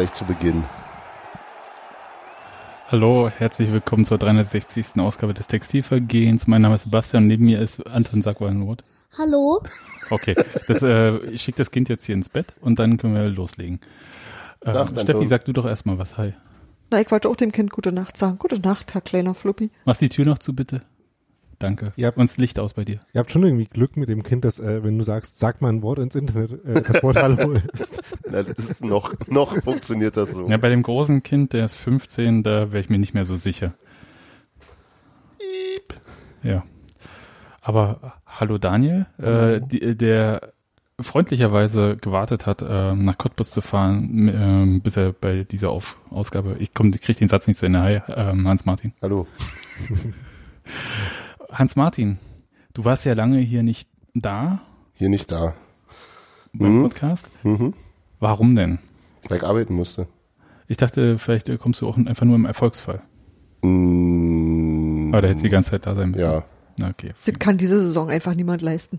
Gleich zu Beginn. Hallo, herzlich willkommen zur 360. Ausgabe des Textilvergehens. Mein Name ist Sebastian und neben mir ist Anton Sackweinroth. Hallo. Okay, das, äh, ich schicke das Kind jetzt hier ins Bett und dann können wir loslegen. Äh, Nacht, Steffi, Anton. sag du doch erstmal was. Hi. Na, ich wollte auch dem Kind gute Nacht sagen. Gute Nacht, Herr kleiner Fluppi. Mach die Tür noch zu, bitte. Danke. Ja. Und das Licht aus bei dir. Ihr habt schon irgendwie Glück mit dem Kind, dass, äh, wenn du sagst, sag mal ein Wort ins Internet, äh, das Wort Hallo ist. Na, das ist noch, noch funktioniert das so. Ja, bei dem großen Kind, der ist 15, da wäre ich mir nicht mehr so sicher. Ja. Aber hallo Daniel, äh, die, der freundlicherweise gewartet hat, äh, nach Cottbus zu fahren, ähm, bis er bei dieser Auf Ausgabe, ich komm, krieg den Satz nicht zu Ende. Hi, ähm, Hans Martin. Hallo. Hans Martin, du warst ja lange hier nicht da Hier nicht da. beim Mhm. Podcast. Mhm. Warum denn? Weil ich arbeiten musste. Ich dachte, vielleicht äh, kommst du auch einfach nur im Erfolgsfall. Mm, Aber da hättest du die ganze Zeit da sein müssen. Ja. Na, okay. Das kann diese Saison einfach niemand leisten.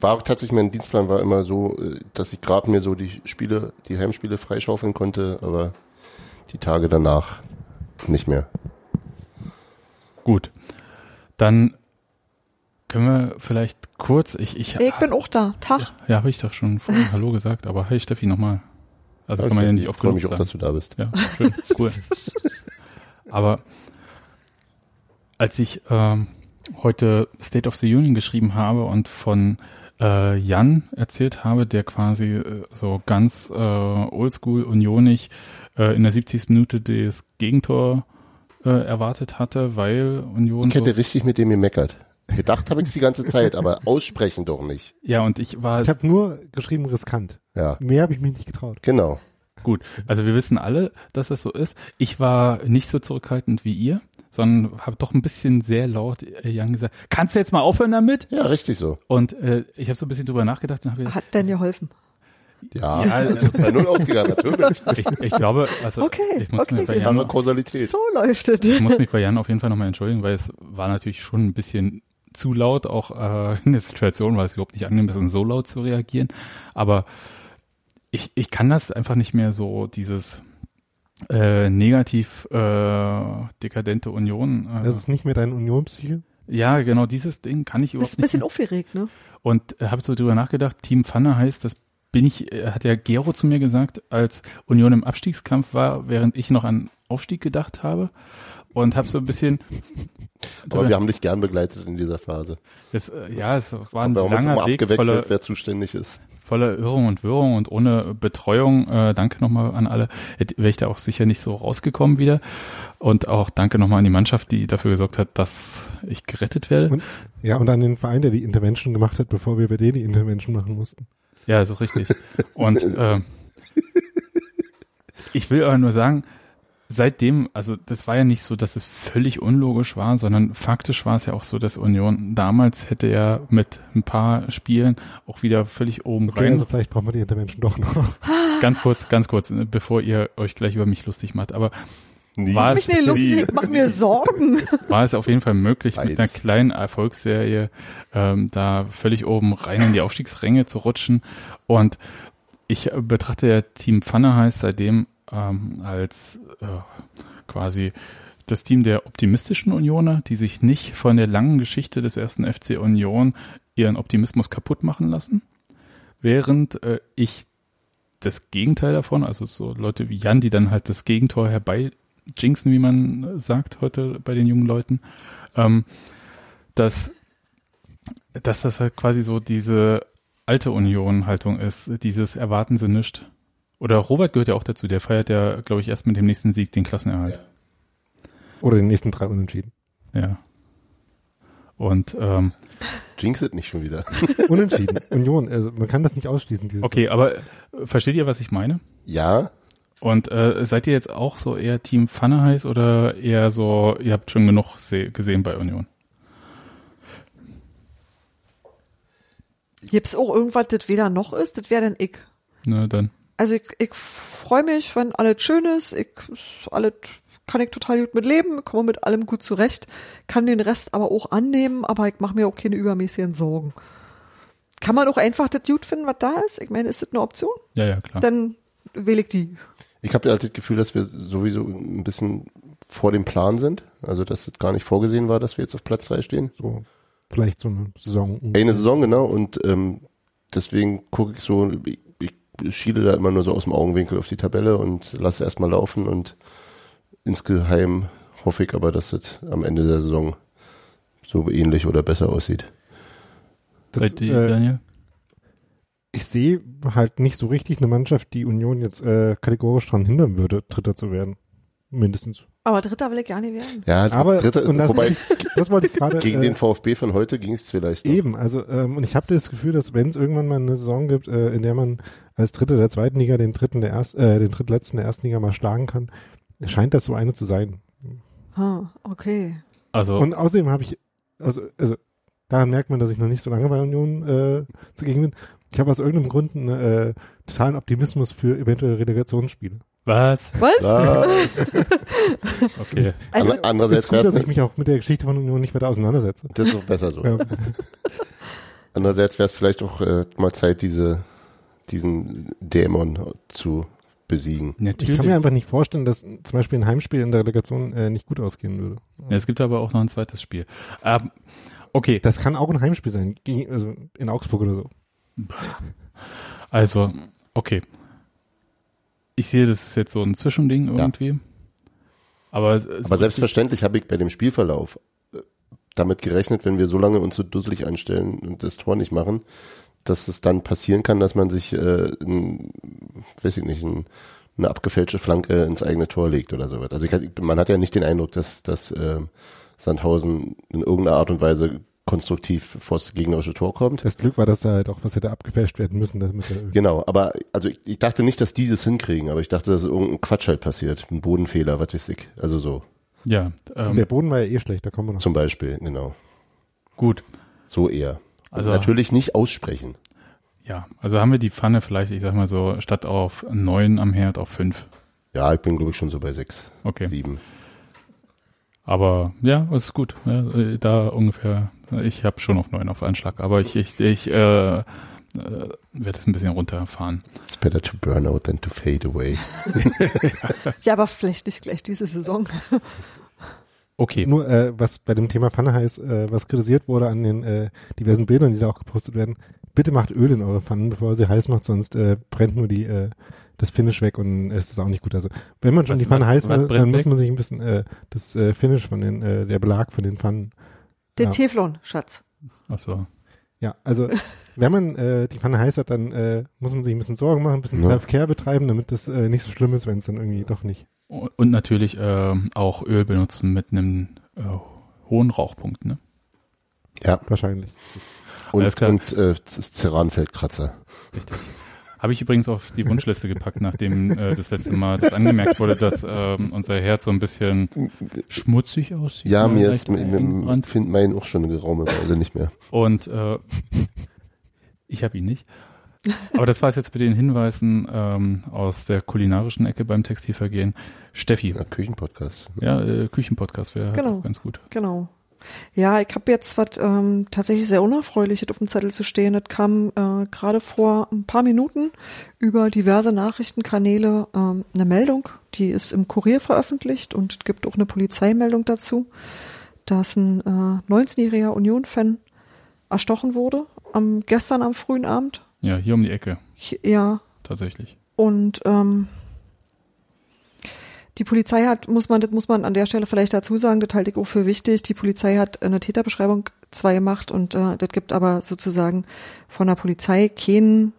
War auch tatsächlich, mein Dienstplan war immer so, äh, dass ich gerade mir so die Spiele, die Heimspiele freischaufeln konnte, aber die Tage danach nicht mehr. Gut. Dann können wir vielleicht kurz, ich, ich, Ich bin auch da. Tag. ja, habe ich doch schon vorhin Hallo gesagt, aber hey Steffi nochmal. Also kann man ja nicht oft Ich freue genug mich auch, dass du da bist. Ja, schön, cool. Aber als ich ähm, heute State of the Union geschrieben habe und von äh, Jan erzählt habe, der quasi äh, so ganz äh, oldschool unionig äh, in der 70. Minute das Gegentor äh, erwartet hatte, weil Union Ich so, hätte richtig mit dem gemeckert. Gedacht habe ich die ganze Zeit, aber aussprechen doch nicht. ja und ich war Ich habe nur geschrieben riskant. Ja, Mehr habe ich mich nicht getraut. genau. Gut, also wir wissen alle, dass das so ist. Ich war nicht so zurückhaltend wie ihr, sondern habe doch ein bisschen sehr laut äh, Jan gesagt, kannst du jetzt mal aufhören damit? Ja, richtig so. Und äh, ich habe so ein bisschen drüber nachgedacht und habe Hat denn geholfen? Ja, Ja, also 2-0 ausgegangen, natürlich. ich, ich glaube, also Okay, ich, muss okay. mich bei Jan, Kausalität. So läuft es. ich muss mich bei Jan auf jeden Fall nochmal entschuldigen, weil es war natürlich schon ein bisschen zu laut, auch äh, in der Situation, weil es überhaupt nicht angemessen ist, so laut zu reagieren. Aber ich, ich kann das einfach nicht mehr so, dieses äh, negativ äh, dekadente Union. Äh, Das ist nicht mehr dein Unionspsyche. Ja, genau, dieses Ding kann ich Bist überhaupt ein bisschen nicht. aufgeregt, ne? Und äh, habe so drüber nachgedacht, Team Pfanne heißt, das bin ich, äh, hat ja Gero zu mir gesagt, als Union im Abstiegskampf war, während ich noch an Aufstieg gedacht habe. Und habe so ein bisschen, Aber wir haben dich gern begleitet in dieser Phase. das, äh, ja, es war ein uns langer immer Weg abgewechselt, voller, wer zuständig ist. voller Irrung und Wirrung und ohne Betreuung. Äh, danke nochmal an alle. Wäre ich da auch sicher nicht so rausgekommen wieder. Und auch danke nochmal an die Mannschaft, die dafür gesorgt hat, dass ich gerettet werde. Und, ja, und an den Verein, der die Intervention gemacht hat, bevor wir bei dir die Intervention machen mussten. Ja, ist richtig. Und äh, ich will aber nur sagen, seitdem, also das war ja nicht so, dass es völlig unlogisch war, sondern faktisch war es ja auch so, dass Union damals hätte ja mit ein paar Spielen auch wieder völlig oben Okay, rein. also vielleicht brauchen wir die Intervention doch noch. Ganz kurz, ganz kurz, bevor ihr euch gleich über mich lustig macht. Aber Nie. War- Mich nicht lustig, ich mach mir Sorgen. war es auf jeden Fall möglich, mit einer kleinen Erfolgsserie ähm, da völlig oben rein in die Aufstiegsränge zu rutschen. Und ich betrachte ja Team Pfanne heißt seitdem ähm, als äh, quasi das Team der optimistischen Unioner, die sich nicht von der langen Geschichte des ersten FC Union ihren Optimismus kaputt machen lassen. Während äh, ich das Gegenteil davon, also so Leute wie Jan, die dann halt das Gegentor herbei jinxen, wie man sagt heute bei den jungen Leuten, ähm, dass, dass das halt quasi so diese alte Union-Haltung ist, dieses erwarten sie nicht. Oder Robert gehört ja auch dazu, der feiert ja, glaube ich, erst mit dem nächsten Sieg den Klassenerhalt. Oder den nächsten drei Unentschieden. Ja. Und ähm, Jinx it nicht schon wieder. Unentschieden. Union, also man kann das nicht ausschließen. Okay, aber äh, versteht ihr, was ich meine? Ja, Und äh, seid ihr jetzt auch so eher Team Pfanne heiß oder eher so, ihr habt schon genug se- gesehen bei Union? Gibt's auch irgendwas, das weder noch ist? Das wäre dann ich. Ne, dann. Also ich, ich freue mich, wenn alles schön ist. Ich alles kann ich total gut mit leben, komme mit allem gut zurecht, kann den Rest aber auch annehmen, aber ich mache mir auch keine übermäßigen Sorgen. Kann man auch einfach das gut finden, was da ist? Ich meine, ist das eine Option? Ja, ja, klar. Dann wähle ich die. Ich habe halt das Gefühl, dass wir sowieso ein bisschen vor dem Plan sind. Also, dass es gar nicht vorgesehen war, dass wir jetzt auf Platz drei stehen. So, vielleicht so eine Saison. Eine Saison, genau. Und ähm, deswegen gucke ich so, ich, ich schiele da immer nur so aus dem Augenwinkel auf die Tabelle und lasse erstmal laufen und insgeheim hoffe ich aber, dass es am Ende der Saison so ähnlich oder besser aussieht. Das, Bei dir, äh, Daniel? Ich sehe halt nicht so richtig eine Mannschaft, die Union jetzt äh, kategorisch daran hindern würde, Dritter zu werden. Mindestens. Aber Dritter will ich gar nicht werden. Ja, Aber dritter, und das, wobei das wollte ich gerade gegen äh, den VfB von heute ging es vielleicht noch. Eben, also ähm, und ich habe das Gefühl, dass wenn es irgendwann mal eine Saison gibt, äh, in der man als Dritter der zweiten Liga den dritten der erst, äh, den drittletzten der ersten Liga mal schlagen kann, scheint das so eine zu sein. Ah, okay. Also, Und außerdem habe ich, also, also daran merkt man, dass ich noch nicht so lange bei Union äh, zugegen bin. Ich habe aus irgendeinem Grund einen äh, totalen Optimismus für eventuelle Relegationsspiele. was? Was? Was? Okay. Also, Ander- Andererseits ist gut, wäre dass ich es mich auch mit der Geschichte von Union nicht weiter auseinandersetze. das ist doch besser so. Ja. Andererseits wäre es vielleicht auch äh, mal Zeit, diese diesen Dämon zu besiegen. Natürlich. Ich kann mir einfach nicht vorstellen, dass zum Beispiel ein Heimspiel in der Relegation äh, nicht gut ausgehen würde. ja, es gibt aber auch noch ein zweites Spiel. Ähm, okay, Das kann auch ein Heimspiel sein, gegen, also in Augsburg oder so. also, okay. Ich sehe, das ist jetzt so ein Zwischending irgendwie. Aber, so Aber selbstverständlich habe ich bei dem Spielverlauf äh, damit gerechnet, wenn wir so lange uns so dusselig anstellen und das Tor nicht machen, dass es dann passieren kann, dass man sich, äh, ein, weiß ich nicht, ein, eine abgefälschte Flanke ins eigene Tor legt oder sowas. Also ich, man hat ja nicht den Eindruck, dass, dass äh, Sandhausen in irgendeiner Art und Weise konstruktiv vors gegnerische Tor kommt. Das Glück war, dass da halt auch was hätte abgefälscht werden müssen. Damit Genau, aber also ich, ich dachte nicht, dass die das hinkriegen, aber ich dachte, dass irgendein Quatsch halt passiert, ein Bodenfehler, was weiß ich. Also so, ja, ähm, der Boden war ja eh schlecht, da kommen wir noch. zum Beispiel, genau. gut. So eher. Also- Also natürlich nicht aussprechen. Ja, also haben wir die Pfanne vielleicht, ich sag mal so, statt auf neun am Herd auf fünf. Ja, ich bin glaube ich schon so bei sechs, Okay. sieben. Aber ja, es ist gut. Ja, äh, da ungefähr, ich habe schon auf neun auf Anschlag, aber ich, ich, ich äh, äh, werde es ein bisschen runterfahren. It's better to burn out than to fade away. ja, aber vielleicht nicht gleich diese Saison. Okay. Nur äh, was bei dem Thema Pfanne heißt, äh, was kritisiert wurde an den äh, diversen Bildern, die da auch gepostet werden, bitte macht Öl in eure Pfannen, bevor ihr sie heiß macht, sonst äh, brennt nur die äh, das Finish weg und es ist auch nicht gut. Also wenn man schon Was- die Pfanne heiß macht, dann muss man sich ein bisschen äh, das äh, Finish von den, äh, der Belag von den Pfannen. Den Ja. Teflon, Schatz. Ach so. Ja, also wenn man äh, die Pfanne heiß hat, dann äh, muss man sich ein bisschen Sorgen machen, ein bisschen Ja. Self-Care betreiben, damit das äh, nicht so schlimm ist, wenn es dann irgendwie doch nicht. Und natürlich ähm, auch Öl benutzen mit einem äh, hohen Rauchpunkt, ne? Ja, Wahrscheinlich. und, und äh, Ceranfeldkratzer. Richtig. Habe ich übrigens auf die Wunschliste gepackt, nachdem äh, das letzte Mal das angemerkt wurde, dass ähm, unser Herz so ein bisschen schmutzig aussieht. Ja, ne? mir ist eingebrannt. find mein auch schon eine geraume Weile nicht mehr. Und äh, ich habe ihn nicht. Aber das war es jetzt mit den Hinweisen ähm, aus der kulinarischen Ecke beim Textilvergehen. Steffi, Ja, Küchenpodcast. ja, äh, Küchenpodcast wäre Genau. ganz gut. Genau. Ja, ich habe jetzt was ähm, tatsächlich sehr Unerfreuliches auf dem Zettel zu stehen. Das kam äh, gerade vor ein paar Minuten über diverse Nachrichtenkanäle ähm, eine Meldung, die ist im Kurier veröffentlicht und es gibt auch eine Polizeimeldung dazu, dass ein äh, 19-jähriger Union-Fan erstochen wurde am gestern am frühen Abend. Ja, hier um die Ecke, Hier- Ja, tatsächlich. und ähm, die Polizei hat, muss man, das muss man an der Stelle vielleicht dazu sagen, das halte ich auch für wichtig. Die Polizei hat eine Täterbeschreibung zwar gemacht und äh, das gibt aber sozusagen von der Polizei kein,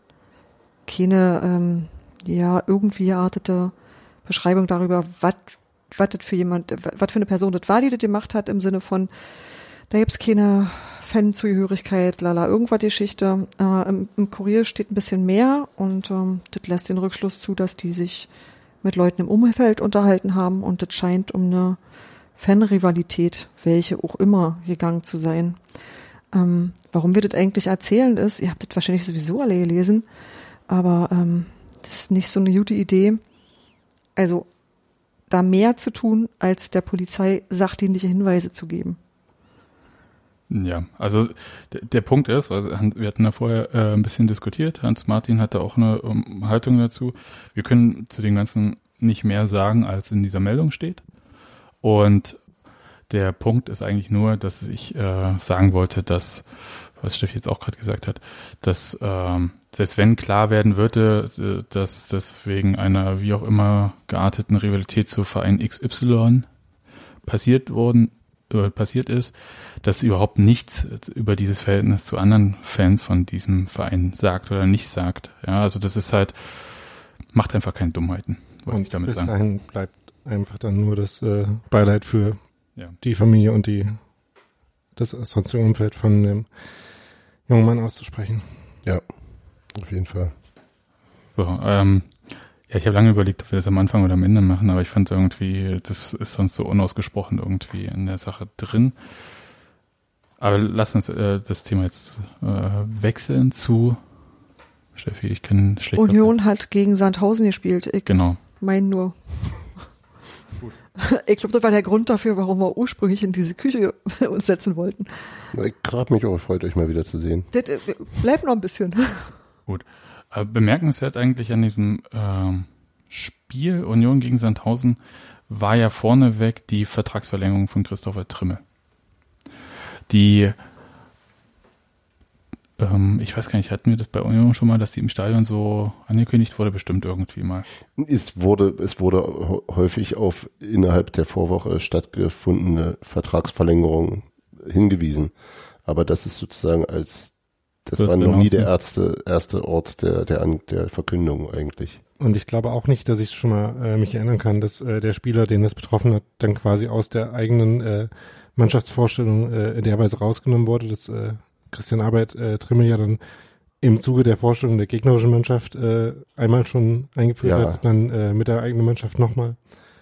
keine ähm, ja irgendwie geartete Beschreibung darüber, was was das für jemand, was für eine Person das war, die das gemacht hat, im Sinne von, da gibt's keine Fanzugehörigkeit, lala, irgendwas Geschichte. Äh, im, Im Kurier steht ein bisschen mehr und ähm, das lässt den Rückschluss zu, dass die sich mit Leuten im Umfeld unterhalten haben und das scheint um eine Fanrivalität, welche auch immer, gegangen zu sein. Ähm, warum wir das eigentlich erzählen ist, ihr habt das wahrscheinlich sowieso alle gelesen, aber ähm, das ist nicht so eine gute Idee. Also da mehr zu tun, als der Polizei sachdienliche Hinweise zu geben. Ja, also der, Punkt ist, also wir hatten da vorher äh, ein bisschen diskutiert, Hans Martin hatte auch eine um, Haltung dazu. Wir können zu den ganzen nicht mehr sagen, als in dieser Meldung steht. Und der Punkt ist eigentlich nur, dass ich äh, sagen wollte, dass, was Steffi jetzt auch gerade gesagt hat, dass ähm, selbst wenn klar werden würde, dass das wegen einer wie auch immer gearteten Rivalität zu Verein XY passiert worden äh, passiert ist, dass überhaupt nichts über dieses Verhältnis zu anderen Fans von diesem Verein sagt oder nicht sagt. Ja, also das ist halt macht einfach keine Dummheiten, wollte Und ich damit bis sagen. dahin bleibt einfach dann nur das äh, Beileid für Ja. die Familie und die das sonstige Umfeld von dem jungen Mann auszusprechen. Ja, auf jeden Fall. So, ähm, ja, ich habe lange überlegt, ob wir das am Anfang oder am Ende machen, aber ich fand irgendwie, das ist sonst so unausgesprochen irgendwie in der Sache drin. Aber lass uns äh, das Thema jetzt äh, wechseln zu Steffi, ich kann schlecht. Union hat gegen Sandhausen gespielt. Ich Genau. mein nur. Ich glaube, das war der Grund dafür, warum wir ursprünglich in diese Küche uns setzen wollten. Ich habe mich auch gefreut, euch mal wieder zu sehen. Das, äh, bleibt noch ein bisschen. Gut. Äh, bemerkenswert eigentlich an diesem ähm, Spiel Union gegen Sandhausen war ja vorneweg die Vertragsverlängerung von Christopher Trimmel. Die, ähm, ich weiß gar nicht, hatten wir das bei Union schon mal, dass die im Stadion so angekündigt wurde? Bestimmt irgendwie mal. Es wurde, es wurde häufig auf innerhalb der Vorwoche stattgefundene Vertragsverlängerung hingewiesen. Aber das ist sozusagen als, das First war noch nie der erste, erste Ort der, der, der Verkündung eigentlich. Und ich glaube auch nicht, dass ich schon mal äh, mich erinnern kann, dass äh, der Spieler, den das betroffen hat, dann quasi aus der eigenen äh, Mannschaftsvorstellung äh, in der Weise rausgenommen wurde, dass äh, Christian Arbeit äh, Trimmel ja dann im Zuge der Vorstellung der gegnerischen Mannschaft äh, einmal schon eingeführt Ja. hat, dann äh, mit der eigenen Mannschaft nochmal.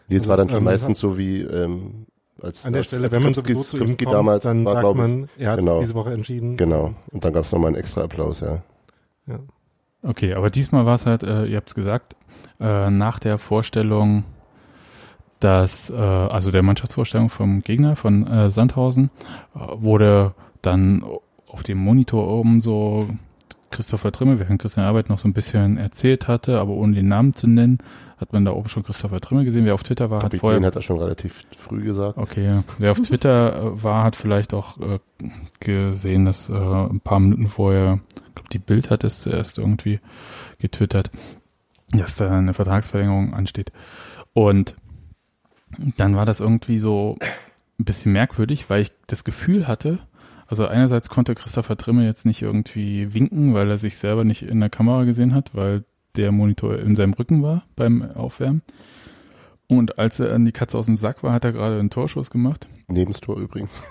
Jetzt Also, war dann schon ähm, meistens so wie ähm, als, An der als, Stelle, als wenn man zu ihm Skripski kommt, damals dann war, sagt man, er hat genau. diese Woche entschieden. genau. Und dann gab es nochmal einen extra Applaus, ja. Ja. Okay, aber diesmal war es halt, äh, ihr habt es gesagt, äh, nach der Vorstellung, dass, äh, also der Mannschaftsvorstellung vom Gegner von äh, Sandhausen, äh, wurde dann auf dem Monitor oben so Christopher Trimmel, während Christian Arbeit noch so ein bisschen erzählt hatte, aber ohne den Namen zu nennen, hat man da oben schon Christopher Trimmel gesehen. Wer auf Twitter war, hat Kapitän vorher hat er schon relativ früh gesagt. Okay, ja. wer auf Twitter äh, war, hat vielleicht auch äh, gesehen, dass äh, ein paar Minuten vorher, ich glaube, die Bild hat es zuerst irgendwie getwittert, dass da eine Vertragsverlängerung ansteht. Und dann war das irgendwie so ein bisschen merkwürdig, weil ich das Gefühl hatte, also einerseits konnte Christopher Trimme jetzt nicht irgendwie winken, weil er sich selber nicht in der Kamera gesehen hat, weil der Monitor in seinem Rücken war beim Aufwärmen. Und als er an die Katze aus dem Sack war, hat er gerade einen Torschuss gemacht. Nebenstor übrigens.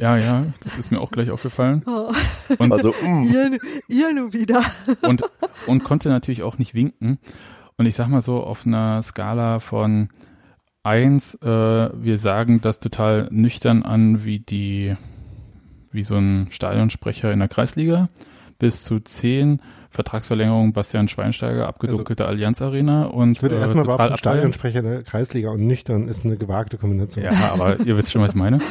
Ja, ja, das ist mir auch gleich aufgefallen. Oh, Und, Also, mm, ihr, ihr nur wieder. und, und konnte natürlich auch nicht winken. Und ich sag mal so, auf einer Skala von eins, äh, wir sagen das total nüchtern an, wie die, wie so ein Stadionsprecher in der Kreisliga, bis zu zehn Vertragsverlängerung Bastian Schweinsteiger, abgedunkelte Allianz Arena und Ich würde äh, erstmal total. Stadionsprecher der Kreisliga und nüchtern ist eine gewagte Kombination. Ja, aber ihr wisst schon, was ich meine.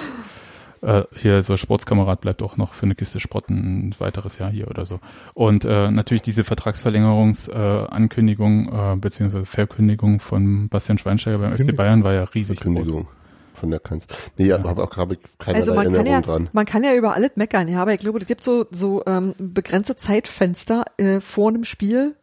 Äh, hier, so Sportskamerad bleibt auch noch für eine Kiste Sprotten ein weiteres Jahr hier oder so. Und äh, natürlich diese Vertragsverlängerungsankündigung äh, äh, beziehungsweise Verkündigung von Bastian Schweinsteiger beim FC. Bayern war ja riesig groß. Verkündigung von der Kanz. Nee, aber habe auch ich keinerlei Also man kann Erinnerung ja, dran. man kann ja über alles meckern, ja, aber ich glaube, es gibt so, so ähm, begrenzte Zeitfenster äh, vor einem Spiel,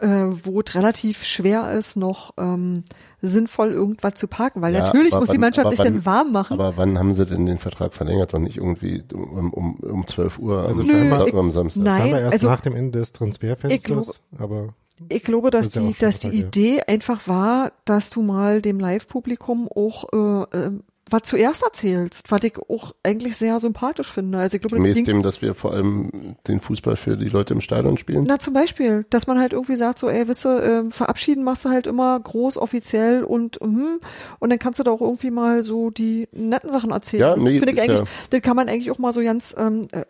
äh, wo es relativ schwer ist, noch ähm, sinnvoll irgendwas zu parken, weil Ja, natürlich muss die wann- Mannschaft aber sich wann- dann warm machen. Aber wann haben sie denn den Vertrag verlängert und nicht irgendwie um, um, um 12 Uhr Also am, scheinbar- am Samstag? Nein, erst also- nach dem Ende des Transferfensters, aber Ich glaube, dass Das ja die, dass die. Idee einfach war, dass du mal dem Live-Publikum auch äh, äh, was zuerst erzählst, was ich auch eigentlich sehr sympathisch finde. Also ich glaube, Gemäß dem, dass wir vor allem den Fußball für die Leute im Stadion spielen? Na, zum Beispiel, dass man halt irgendwie sagt, so, ey, wisse, äh, verabschieden machst du halt immer groß, offiziell und mhm, und dann kannst du da auch irgendwie mal so die netten Sachen erzählen. Ja, nee, Finde ich eigentlich, ja- das kann man eigentlich auch mal so ganz ähm, äh,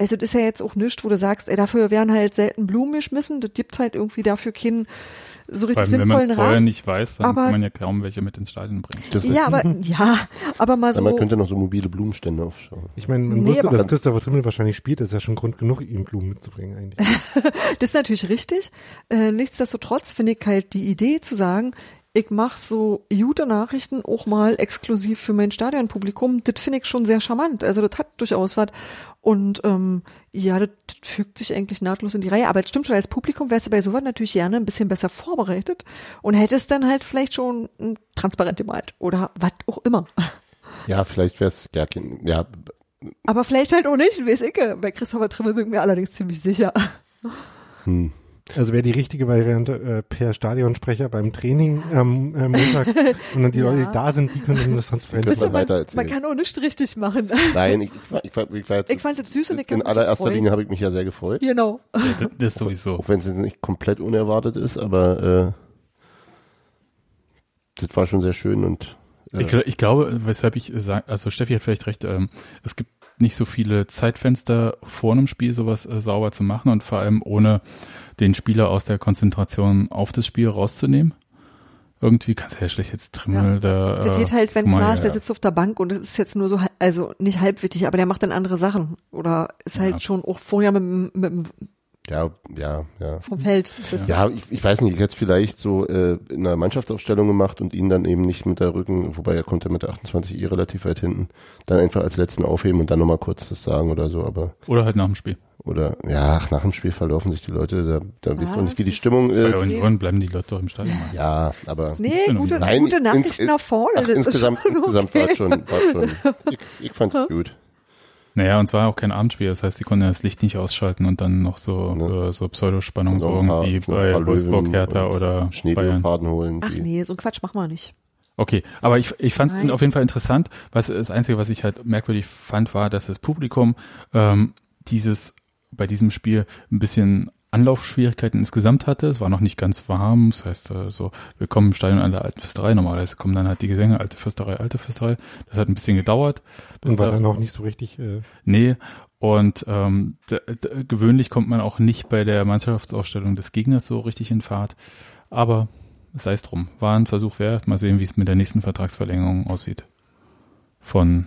also das ist ja jetzt auch nichts, wo du sagst, ey, dafür werden halt selten Blumen geschmissen, das gibt halt irgendwie dafür keinen so richtig allem, wenn man sinnvollen vorher Rahmen. nicht weiß, dann Aber- kann man ja kaum welche mit ins Stadion bringen. Das Ja, aber ja, aber mal Ja, man so. könnte noch so mobile Blumenstände aufschauen. Ich meine, man Nee, wusste, aber- dass Christopher Trimmel wahrscheinlich spielt, das ist ja schon Grund genug, ihm Blumen mitzubringen eigentlich. Das ist natürlich richtig. Äh, nichtsdestotrotz finde ich halt die Idee zu sagen, ich mache so gute Nachrichten auch mal exklusiv für mein Stadionpublikum. Das finde ich schon sehr charmant. Also das hat durchaus was. Und ähm, ja, das, das fügt sich eigentlich nahtlos in die Reihe. Aber es stimmt schon, als Publikum wärst du bei sowas natürlich gerne ein bisschen besser vorbereitet und hättest dann halt vielleicht schon ein transparent gemalt oder was auch immer. Ja, vielleicht wäre es, ja, ja, Aber vielleicht halt auch nicht, weiß ich. Bei Christopher Trimmel bin ich mir allerdings ziemlich sicher. hm. Also wäre die richtige Variante äh, per Stadionsprecher beim Training am äh, Montag und dann die Ja. Leute, die da sind, die können dann das transparent wir man, erzählen. man kann auch nicht richtig machen. Nein, ich, ich, war- ich, war- ich, fand das süß und ich in allererster. Linie habe ich mich ja sehr gefreut. Genau. Ja, das, das sowieso. Auch wenn es jetzt nicht komplett unerwartet ist, aber äh, das war schon sehr schön und äh, Ich, ich glaube, weshalb ich sage, also Steffi hat vielleicht recht, ähm, es gibt nicht so viele Zeitfenster vor einem Spiel, sowas äh, sauber zu machen und vor allem ohne den Spieler aus der Konzentration auf das Spiel rauszunehmen. Irgendwie kannst du ja schlecht jetzt Trimmel da. Das äh, geht halt, wenn mal, klar ist, der ja. sitzt auf der Bank und es ist jetzt nur so, also nicht halbwittig, aber der macht dann andere Sachen. Oder ist halt Ja. schon auch vorher mit, mit dem ja, ja, ja. vom Feld. Ja, ich, ich weiß nicht, ich hätte es vielleicht so äh, in einer Mannschaftsaufstellung gemacht und ihn dann eben nicht mit der Rücken, wobei er konnte mit der 28 eh relativ weit hinten, dann einfach als letzten aufheben und dann nochmal kurz das sagen oder so, aber Oder halt nach dem Spiel. oder ja, ach, nach dem Spiel verlaufen sich die Leute, da, da wisst Ah, man nicht, wie die Stimmung Bei ist. Union bleiben die Leute doch im Stadion. Ja, aber Nee, Genau. gute, Nein, gute ins- Nachrichten nach vorne. ach, insgesamt, insgesamt war okay. es schon, war schon, ich, ich fand's gut. Naja, und zwar auch kein Abendspiel, das heißt, die konnten das Licht nicht ausschalten und dann noch so, Ne. äh, so Pseudospannung, so irgendwie bei Wolfsburg, Hertha und oder Bayern. Schneeleoparden holen. Ach nee, so ein Quatsch machen wir nicht. Okay, aber ich, ich fand es auf jeden Fall interessant. Was das Einzige, was ich halt merkwürdig fand, war, dass das Publikum ähm, dieses bei diesem Spiel ein bisschen Anlaufschwierigkeiten insgesamt hatte. Es war noch nicht ganz warm. Das heißt, äh, so willkommen im Stadion an der alten Fürsterei. Normalerweise kommen dann halt die Gesänge, alte Fürsterei, alte Fürsterei. Das hat ein bisschen gedauert. und war dann auch nicht so richtig, äh, Nee, und ähm, gewöhnlich kommt man auch nicht bei der Mannschaftsausstellung des Gegners so richtig in Fahrt. Aber sei es drum. War ein Versuch wert. Mal sehen, wie es mit der nächsten Vertragsverlängerung aussieht. Von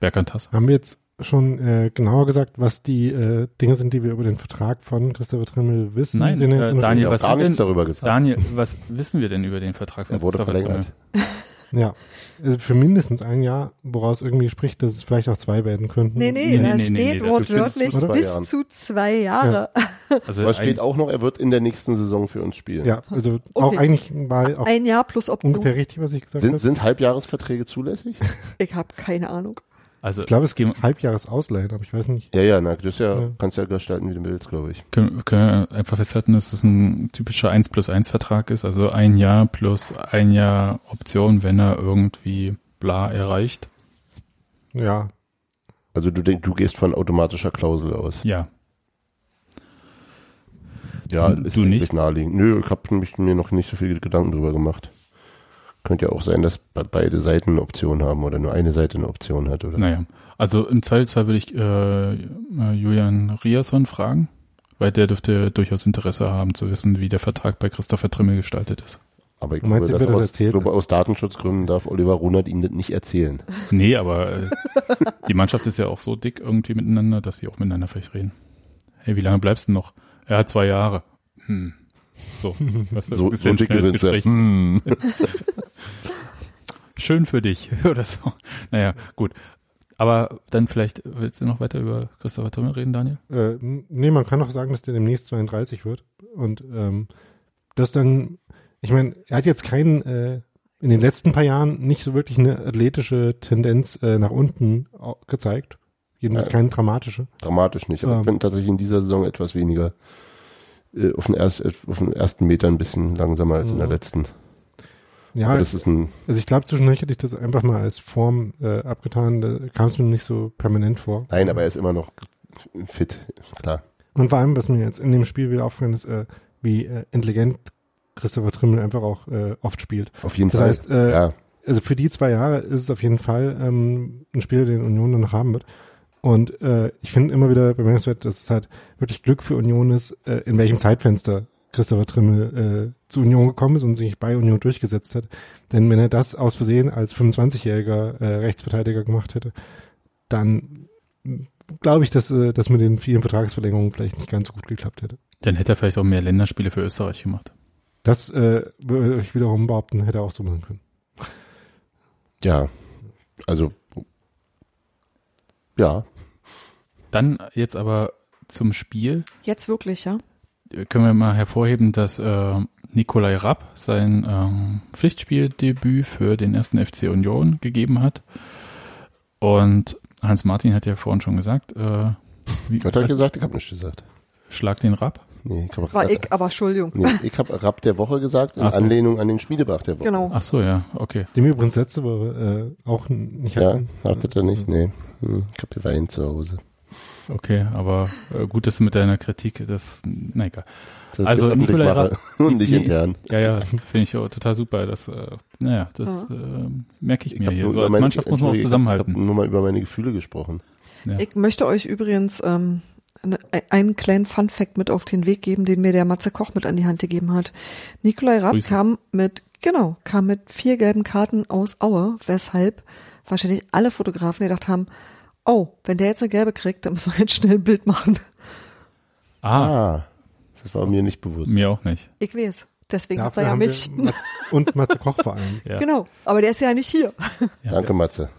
Berkantas. haben wir jetzt schon äh, genauer gesagt, was die äh, Dinge sind, die wir über den Vertrag von Christopher Trimmel wissen? Nein, den äh, jetzt Daniel, was gar nichts denn- darüber gesagt. Daniel, was wissen wir denn über den Vertrag von Er wurde Christopher verlängert. Trimmel? Ja, also für mindestens ein Jahr, woraus irgendwie spricht, dass es vielleicht auch zwei werden könnten. Nee, nee, Nee, da nee, steht nee, wortwörtlich bis zu zwei bis zu zwei Jahre. Also Aber steht auch noch, er wird in der nächsten Saison für uns spielen. Ja, also auch Okay. eigentlich war auch Ein Jahr plus Option. ungefähr richtig, was ich gesagt Sind, habe. sind Halbjahresverträge zulässig? Ich habe keine Ahnung. Also Ich glaube, es gibt Halbjahres Ausleihen, aber ich weiß nicht. Ja, ja, na, das ist ja, Ja. kannst ja gestalten, wie du willst, glaube ich. können, können wir einfach festhalten, dass es ein typischer 1 plus 1 Vertrag ist. Also ein Jahr plus ein Jahr Option, wenn er irgendwie bla erreicht. Ja, Also du denkst, du gehst von automatischer Klausel aus. Ja. Ja, Du ist nicht? eigentlich naheliegend. Nö, ich habe mich mir noch nicht so viele Gedanken drüber gemacht. Könnte ja auch sein, dass be- beide Seiten eine Option haben oder nur eine Seite eine Option hat, oder? Naja, also im Zweifelsfall würde ich äh, äh, Julian Riasson fragen, weil der dürfte durchaus Interesse haben zu wissen, wie der Vertrag bei Christopher Trimmel gestaltet ist. Aber ich meinst, glaube, das aus, erzählt? glaube, aus Datenschutzgründen darf Oliver Runert ihm das nicht erzählen. Nee, aber äh, die Mannschaft ist ja auch so dick irgendwie miteinander, dass sie auch miteinander vielleicht reden. Hey, wie lange bleibst du noch? Er hat zwei Jahre. Hm. So, So, ist so dicke sind sie. Hm. Schön für dich oder so. Naja, gut. Aber dann vielleicht, willst du noch weiter über Christopher Trimmel reden, Daniel? äh, nee, man kann auch sagen, dass der demnächst 32 wird. Und ähm, das dann, ich meine, er hat jetzt keinen, äh, in den letzten paar Jahren nicht so wirklich eine athletische Tendenz äh, nach unten gezeigt. Jedenfalls Ja. keine dramatische. Dramatisch nicht. Aber Ähm. ich finde tatsächlich in dieser Saison etwas weniger auf, den erst, auf den ersten Meter ein bisschen langsamer als in der Mhm. letzten. Ja, Aber das ist ein, also ich glaube, zwischendurch hätte ich das einfach mal als Form äh, abgetan. Da kam es mir nicht so permanent vor. nein, aber er ist immer noch fit, klar. Und vor allem, was mir jetzt in dem Spiel wieder aufgefallen ist, äh, wie äh, intelligent Christopher Trimmel einfach auch äh, oft spielt. Auf jeden Das Fall. heißt, äh, ja, Also für die zwei Jahre ist es auf jeden Fall ähm, ein Spieler, den Union dann noch haben wird. Und äh, ich finde immer wieder bemerkenswert, dass es halt wirklich Glück für Union ist, äh, in welchem Zeitfenster Christopher Trimmel äh, zu Union gekommen ist und sich bei Union durchgesetzt hat. Denn wenn er das aus Versehen als 25-jähriger äh, Rechtsverteidiger gemacht hätte, dann glaube ich, dass äh, das mit den vielen Vertragsverlängerungen vielleicht nicht ganz so gut geklappt hätte. Dann hätte er vielleicht auch mehr Länderspiele für Österreich gemacht. Das äh, würde ich wiederum behaupten, hätte er auch so machen können. Ja, also ja, Dann jetzt aber zum Spiel. Jetzt wirklich, ja? können wir mal hervorheben, dass äh, Nikolai Rapp sein ähm, Pflichtspieldebüt für den ersten FC Union gegeben hat. Und Hans Martin hat ja vorhin schon gesagt, äh, wie, was hat er was- gesagt? Ich habe nichts gesagt. Schlag den Rapp. Nee, ich habe War ich, aber Entschuldigung. nee, ich hab Rapp der Woche gesagt, in so. Anlehnung an den Schmiedebach der Woche. Genau. Ach so, ja, okay. Dem wir übrigens letzte Woche äh, auch nicht Ja, hatten. hattet ihr nicht? Nee. Hm, ich habe die Wein zu Hause. Okay, aber äh, gut, dass du mit deiner Kritik das, na egal. Das Also, ich öffentlich Nikolai mache Rapp- und nicht intern. Ja, ja, finde ich auch total super. Das, äh, naja, das äh, merke ich, mir hab hier. So als meine- Mannschaft muss man auch Entschuldige, Ich zusammenhalten. habe nur mal über meine Gefühle gesprochen. Ja. Ich möchte euch übrigens ähm, einen kleinen Fun-Fact mit auf den Weg geben, den mir der Matze Koch mit an die Hand gegeben hat. Nikolai Rapp Grüße. kam mit, genau, kam mit vier gelben Karten aus Aue, weshalb wahrscheinlich alle Fotografen gedacht haben, oh, wenn der jetzt eine gelbe kriegt, dann müssen wir jetzt schnell ein Bild machen. Ah, Ah, das war mir nicht bewusst. mir auch nicht. Ich weiß. Deswegen hat Dafür er ja mich. und Matze Koch vor allem. Ja, Genau. Aber der ist ja nicht hier. ja, Danke, Matze.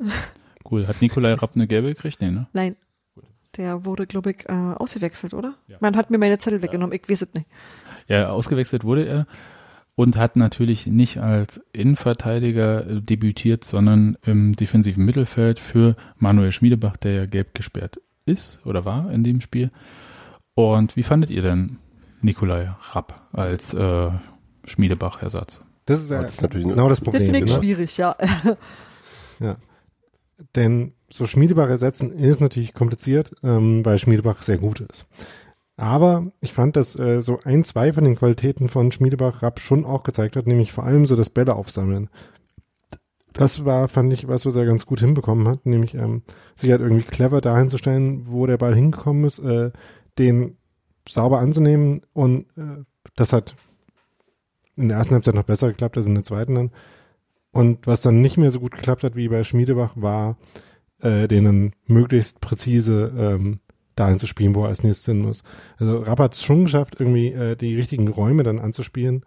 Cool. Hat Nikolai Rapp eine gelbe gekriegt? Nee, ne? Nein. Der wurde, glaube ich, äh, ausgewechselt, oder? Man hat mir meine Zettel weggenommen. Ich weiß es nicht. Ja, ausgewechselt wurde er und hat natürlich nicht als Innenverteidiger äh, debütiert, sondern im defensiven Mittelfeld für Manuel Schmiedebach, der ja gelb gesperrt ist oder war in dem Spiel. Und wie fandet ihr denn Nikolai Rapp als äh, Schmiedebach-Ersatz? Das ist ja Das ist natürlich genau das Das Problem. finde ich ne? schwierig, ja. Denn so Schmiedebach ersetzen ist natürlich kompliziert, ähm, weil Schmiedebach sehr gut ist. Aber ich fand, dass äh, so ein, zwei von den Qualitäten von Schmiedebach Rapp schon auch gezeigt hat, nämlich vor allem so das Bälle aufsammeln. Das war, fand ich, was, was er ganz gut hinbekommen hat, nämlich ähm, sich halt irgendwie clever dahin zu stellen, wo der Ball hingekommen ist, äh, den sauber anzunehmen und äh, das hat in der ersten Halbzeit noch besser geklappt als in der zweiten dann. Und was dann nicht mehr so gut geklappt hat wie bei Schmiedebach, war, äh, den dann möglichst präzise ähm, dahin zu spielen, wo er als nächstes hin muss. Also Rapp schon geschafft, irgendwie äh, die richtigen Räume dann anzuspielen.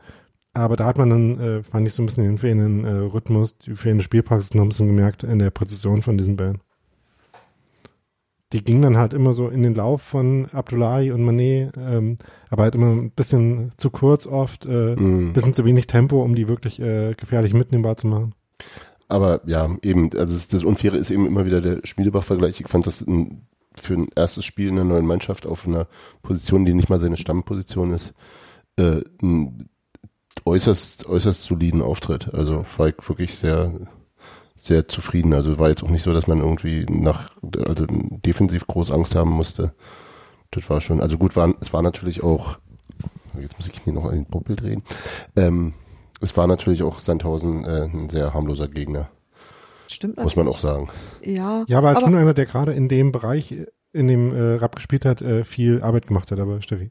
Aber da hat man dann, äh, fand ich so ein bisschen den fehlenden äh, Rhythmus, die fehlende Spielpraxis noch ein bisschen gemerkt in der Präzision von diesen Bällen. Die ging dann halt immer so in den Lauf von Abdullahi und Manet, ähm, aber halt immer ein bisschen zu kurz oft, äh, Mhm. bisschen zu wenig Tempo, um die wirklich äh, gefährlich mitnehmbar zu machen. Aber ja, eben, also das, das Unfaire ist eben immer wieder der Schmiedebach-Vergleich. Ich fand das ein, für ein erstes Spiel in einer neuen Mannschaft auf einer Position, die nicht mal seine Stammposition ist, äh, ein äußerst, äußerst soliden Auftritt. Also ich wirklich sehr, sehr zufrieden. Also war jetzt auch nicht so, dass man irgendwie nach, also defensiv groß Angst haben musste. Das war schon, also gut, war, es war natürlich auch, jetzt muss ich mir noch an den Puppel drehen, ähm, es war natürlich auch Sandhausen äh, ein sehr harmloser Gegner, Stimmt muss man auch sagen. Ja, Ja, aber aber schon einer, der gerade in dem Bereich, in dem äh, Rapp gespielt hat, äh, viel Arbeit gemacht hat, aber Steffi.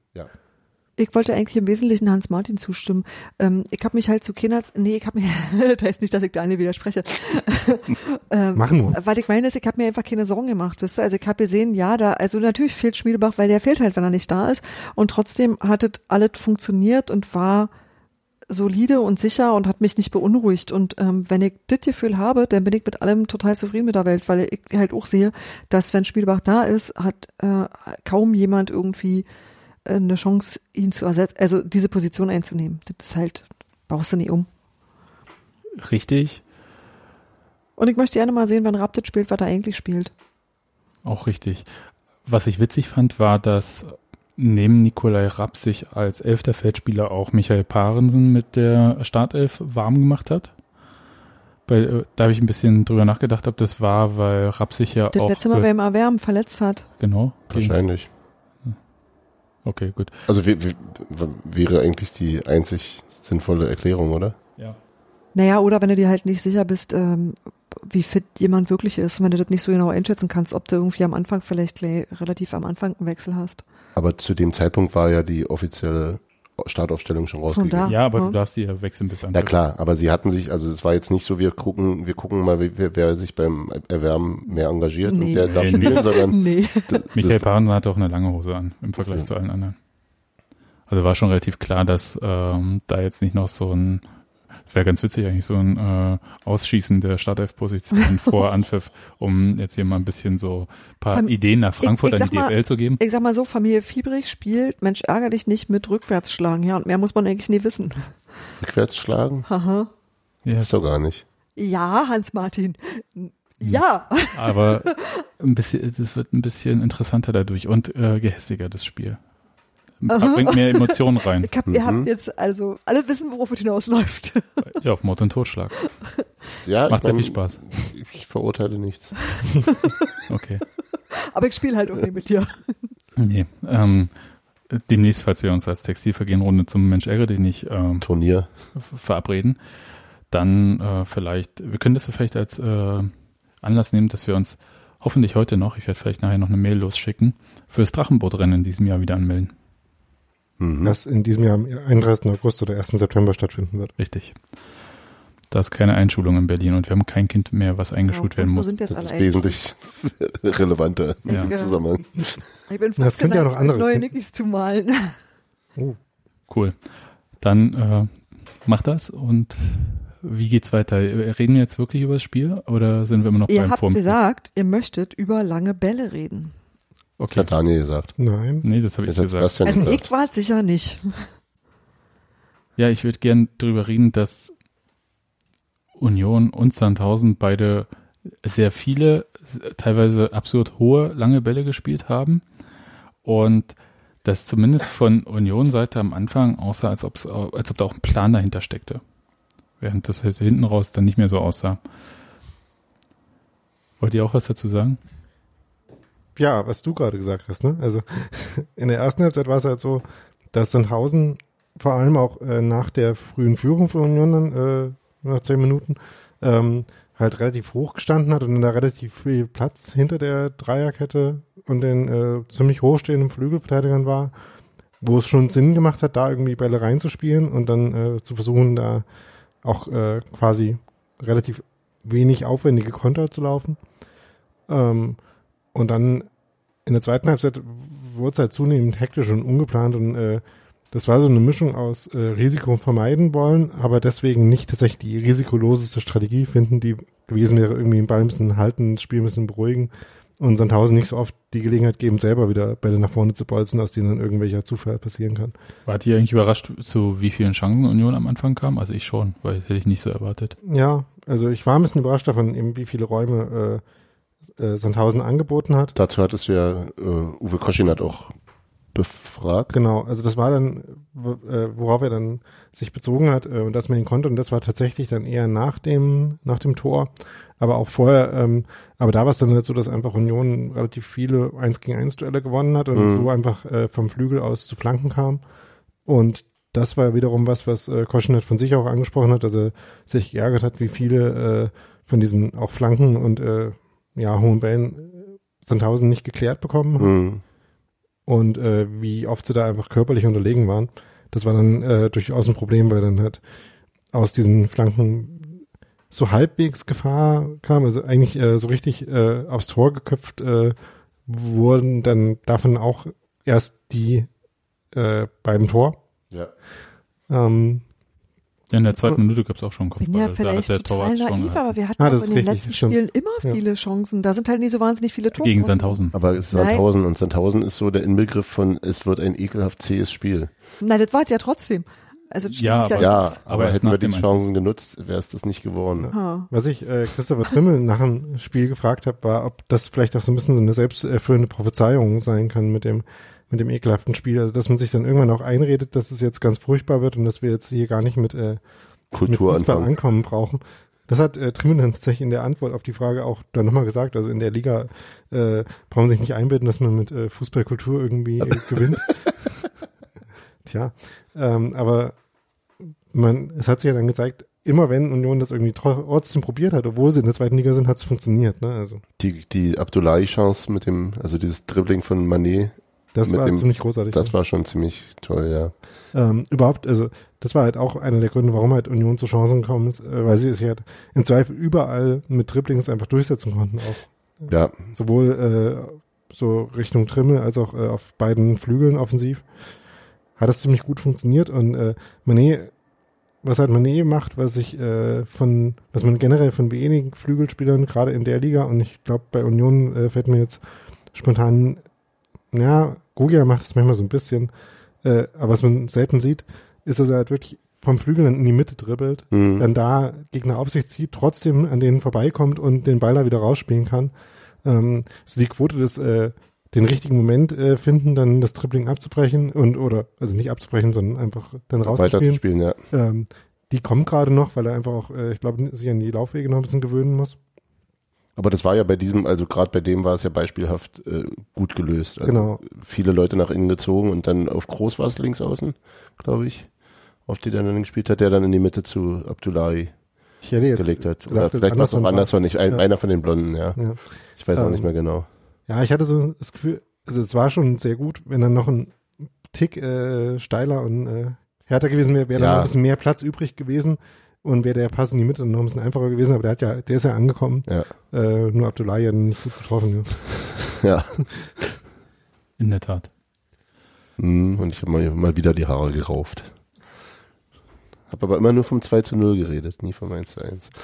Ich wollte eigentlich im Wesentlichen Hans Martin zustimmen. Ähm, ich habe mich halt zu Kinders, nee, ich habe mir, das heißt nicht, dass ich Daniel widerspreche. ähm, Machen wir. Was ich meine ist, ich habe mir einfach keine Sorgen gemacht, wisst ihr? Also ich habe gesehen, ja, da, also natürlich fehlt Schmiedebach, weil der fehlt halt, wenn er nicht da ist. Und trotzdem hat es alles funktioniert und war solide und sicher und hat mich nicht beunruhigt. Und ähm, wenn ich das Gefühl habe, dann bin ich mit allem total zufrieden mit der Welt, weil ich halt auch sehe, dass wenn Spielbach da ist, hat äh, kaum jemand irgendwie eine Chance, ihn zu ersetzen, also diese Position einzunehmen. Das ist halt, brauchst du nicht um. Richtig, Und ich möchte gerne mal sehen, wenn Rapp das spielt, was er eigentlich spielt. auch richtig. Was ich witzig fand, war, dass neben Nikolai Rapp sich als elfter Feldspieler auch Michael Parensen mit der Startelf warm gemacht hat. Bei, äh, da habe ich ein bisschen drüber nachgedacht, ob das war, weil Rapp sich ja Das auch letzte Mal be- beim Erwärmen verletzt hat. genau. gegen- Wahrscheinlich. Okay, gut. Also wäre eigentlich die einzig sinnvolle Erklärung, oder? Ja. Naja, oder wenn du dir halt nicht sicher bist, ähm, wie fit jemand wirklich ist, wenn du das nicht so genau einschätzen kannst, ob du irgendwie am Anfang vielleicht relativ am Anfang einen Wechsel hast. Aber zu dem Zeitpunkt war ja die offizielle Startaufstellung schon rausgegeben. Ja, aber Ja. du darfst die ja wechseln bis Na Anpfiff. klar, aber sie hatten sich, also es war jetzt nicht so, wir gucken, wir gucken mal, wer, wer sich beim Erwärmen mehr engagiert und Nee. der darf Nee, spielen, sondern Nee. Michael Paaren hatte auch eine lange Hose an im Vergleich Okay. zu allen anderen. Also war schon relativ klar, dass ähm, da jetzt nicht noch so ein, wäre ganz witzig eigentlich, so ein äh, Ausschießen der Startelf-Position vor Anpfiff, um jetzt hier mal ein bisschen so ein paar Fam- Ideen nach Frankfurt ich an die mal- DFL zu geben. Ich sag mal so, Familie Fiebrich spielt, Mensch, ärger dich nicht mit rückwärts schlagen, ja, und mehr muss man eigentlich nie wissen. rückwärts schlagen, Haha. Ja, ist doch gar nicht. Ja, Hans-Martin. Ja. aber ein bisschen, es wird ein bisschen interessanter dadurch und äh, gehässiger, das Spiel. Bringt mehr Emotionen rein. Ich hab, Ihr Mhm. habt jetzt also alle wissen, worauf es hinausläuft. Ja, auf Mord und Totschlag. Ja, Macht sehr ich viel Spaß. Ich verurteile nichts. Okay. Aber ich spiele halt auch nicht mit dir. Nee. Ähm, demnächst, falls wir uns als Textilvergehen-Runde zum Mensch ärgere dich nicht ähm, Turnier. verabreden, dann äh, vielleicht, wir können das vielleicht als äh, Anlass nehmen, dass wir uns hoffentlich heute noch, ich werde vielleicht nachher noch eine Mail losschicken, fürs Drachenbootrennen in diesem Jahr wieder anmelden. Mhm. Das in diesem Jahr am 31. August oder 1. September stattfinden wird. Richtig. Da ist keine Einschulung in Berlin und wir haben kein Kind mehr, was eingeschult Ja, werden muss. sind jetzt Das alle ist wesentlich relevanter Ja. im Zusammenhang. Ich bin Das fast könnte ja noch andere euch neue Nickys zu malen. Cool. Dann äh, mach das und wie geht's weiter? Reden wir jetzt wirklich über das Spiel oder sind wir immer noch Ihr beim habt Vorm? gesagt, ihr möchtet über lange Bälle reden. Das Okay. hat Daniel gesagt. Nein. Nee, das habe ich Jetzt hat gesagt. Sebastian Also gesagt. ich war es sicher nicht. Ja, ich würde gern drüber reden, dass Union und Sandhausen beide sehr viele, teilweise absurd hohe, lange Bälle gespielt haben. Und das zumindest von Union-Seite am Anfang aussah, als, ob's, als ob da auch ein Plan dahinter steckte. Während das halt hinten raus dann nicht mehr so aussah. Wollt ihr auch was dazu sagen? Ja, was du gerade gesagt hast, ne? Also in der ersten Halbzeit war es halt so, dass Sandhausen vor allem auch äh, nach der frühen Führung von Union äh, nach zehn Minuten, ähm, halt relativ hoch gestanden hat und da relativ viel Platz hinter der Dreierkette und den äh, ziemlich hochstehenden Flügelverteidigern war, wo es schon Sinn gemacht hat, da irgendwie Bälle reinzuspielen und dann äh, zu versuchen, da auch äh, quasi relativ wenig aufwendige Konter zu laufen. Ähm, und dann in der zweiten Halbzeit wurde es halt zunehmend hektisch und ungeplant und äh, das war so eine Mischung aus äh, Risiko vermeiden wollen, aber deswegen nicht tatsächlich die risikoloseste Strategie finden, die gewesen wäre, irgendwie den Ball ein bisschen halten, das Spiel ein bisschen beruhigen und Sandhausen nicht so oft die Gelegenheit geben, selber wieder Bälle nach vorne zu bolzen, aus denen dann irgendwelcher Zufall passieren kann. Wart ihr eigentlich überrascht, zu wie vielen Chancen Union am Anfang kam? Also ich schon, weil hätte ich nicht so erwartet. Ja, also ich war ein bisschen überrascht davon, eben wie viele Räume äh, äh, Sandhausen angeboten hat. Dazu hattest du ja, äh, Uwe Koschin hat auch befragt. Genau, also das war dann, äh, worauf er dann sich bezogen hat äh, dass man ihn konnte und das war tatsächlich dann eher nach dem nach dem Tor, aber auch vorher. Ähm, aber da war es dann halt so, dass einfach Union relativ viele 1 gegen 1 Duelle gewonnen hat und Mhm. so einfach äh, vom Flügel aus zu Flanken kam und das war wiederum was, was äh, Koschnet von sich auch angesprochen hat, dass er sich geärgert hat, wie viele äh, von diesen auch Flanken und äh, ja hohen Bällen äh, Sandhausen nicht geklärt bekommen haben Mhm. und äh, wie oft sie da einfach körperlich unterlegen waren. Das war dann äh, durchaus ein Problem, weil dann halt aus diesen Flanken so halbwegs Gefahr kam, also eigentlich äh, so richtig äh, aufs Tor geköpft äh, wurden dann davon auch erst die äh, beim Tor. Ja. Ähm, in der zweiten Minute gab es auch schon einen Bin Kopfball. ja Da hat vielleicht der total naiv, aber wir hatten Ah, in ist den richtig, letzten stimmt. Spielen immer Ja. viele Chancen. Da sind halt nicht so wahnsinnig viele Tore. Gegen Sandhausen. Aber es ist Nein. Sandhausen und Sandhausen ist so der Inbegriff von, es wird ein ekelhaft zähes Spiel. Nein, das war es ja trotzdem. Also das Ja, aber- Ja, aber hätten wir die Chancen genutzt, wäre es das nicht geworden. Ha. was ich äh, Christopher Trimmel nach dem Spiel gefragt habe, war, ob das vielleicht auch so ein bisschen so eine selbsterfüllende Prophezeiung sein kann mit dem mit dem ekelhaften Spiel. Also dass man sich dann irgendwann auch einredet, dass es jetzt ganz furchtbar wird und dass wir jetzt hier gar nicht mit äh, Kultur mit Fußball ankommen brauchen. Das hat äh, Trimmel dann tatsächlich in der Antwort auf die Frage auch dann nochmal gesagt. Also in der Liga äh, brauchen sich nicht einbilden, dass man mit äh, Fußballkultur irgendwie äh, gewinnt. Tja, ähm, aber man, es hat sich ja dann gezeigt, immer wenn Union das irgendwie trotzdem probiert hat, obwohl sie in der zweiten Liga sind, hat es funktioniert. Ne? Also Die, die Abdullahi-Chance mit dem, also dieses Dribbling von Manet, das war dem- ziemlich großartig. das war schon ziemlich toll, ja. ähm, überhaupt, also das war halt auch einer der Gründe, warum halt Union zu Chancen gekommen ist, äh, weil sie es halt im Zweifel überall mit Dribblings einfach durchsetzen konnten, auch Ja, sowohl äh, so Richtung Trimmel als auch äh, auf beiden Flügeln offensiv. Hat das ziemlich gut funktioniert und äh, Manet, was halt Manet macht, was ich äh, von, was man generell von wenigen Flügelspielern, gerade in der Liga und ich glaube bei Union äh, fällt mir jetzt spontan, ja, Gogia macht das manchmal so ein bisschen, äh, aber was man selten sieht, ist, dass er halt wirklich vom Flügel dann in die Mitte dribbelt mhm. dann da Gegner auf sich zieht, trotzdem an denen vorbeikommt und den Ball da wieder rausspielen kann. Ähm, so die Quote des äh, den richtigen Moment äh, finden, dann das Dribbling abzubrechen und oder also nicht abzubrechen, sondern einfach dann rauszuspielen. spielen, ja. Ähm, die kommt gerade noch, weil er einfach auch, äh, ich glaube, sich an die Laufwege noch ein bisschen gewöhnen muss. Aber das war ja bei diesem, also gerade bei dem war es ja beispielhaft äh, gut gelöst. Also Genau. Viele Leute nach innen gezogen und dann auf Groß war es links außen, glaube ich, auf die der dann gespielt hat, der dann in die Mitte zu Abdullahi hätte jetzt gelegt hat. gesagt, Oder vielleicht war es auch Anderson. Anderson, nicht, ein, Ja. einer von den Blonden, ja. ja. Ich weiß auch Ähm, nicht mehr genau. Ja, ich hatte so das Gefühl, also es war schon sehr gut, wenn dann noch ein Tick äh, steiler und äh, härter gewesen wäre, wäre dann Ja. noch ein bisschen mehr Platz übrig gewesen und wäre der Pass in die Mitte dann noch ein bisschen einfacher gewesen, aber der hat ja, der ist ja angekommen. Ja. Äh, nur Abdullahi hat ihn nicht gut getroffen. Ja. Ja. In der Tat. Mhm, Und ich habe mal, mal wieder die Haare gerauft. Hab aber immer nur vom 2 zu 0 geredet, nie vom 1 zu 1.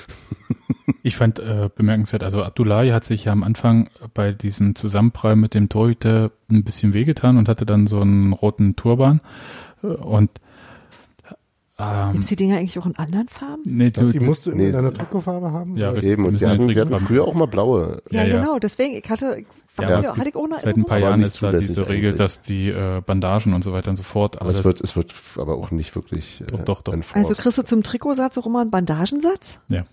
Ich fand äh, bemerkenswert, also Abdullahi hat sich ja am Anfang bei diesem Zusammenprall mit dem Torhüter ein bisschen wehgetan und hatte dann so einen roten Turban. Äh, Und ähm, Gibt's die Dinger eigentlich auch in anderen Farben? nee, du, die musst du in nee, deiner Trikotfarbe haben. Ja, richtig. Eben, und wir ja hatten, wir hatten früher auch mal blaue. Ja, Ja, ja. genau. Deswegen, ich hatte, war, Ja, hatte ich auch eine seit ein paar. Jahren ist da diese Regel, eigentlich. dass die äh, Bandagen und so weiter und so fort. Aber es wird, es wird aber auch nicht wirklich äh, Doch, doch, doch. Also kriegst du zum Trikotsatz auch immer einen Bandagensatz? Ja.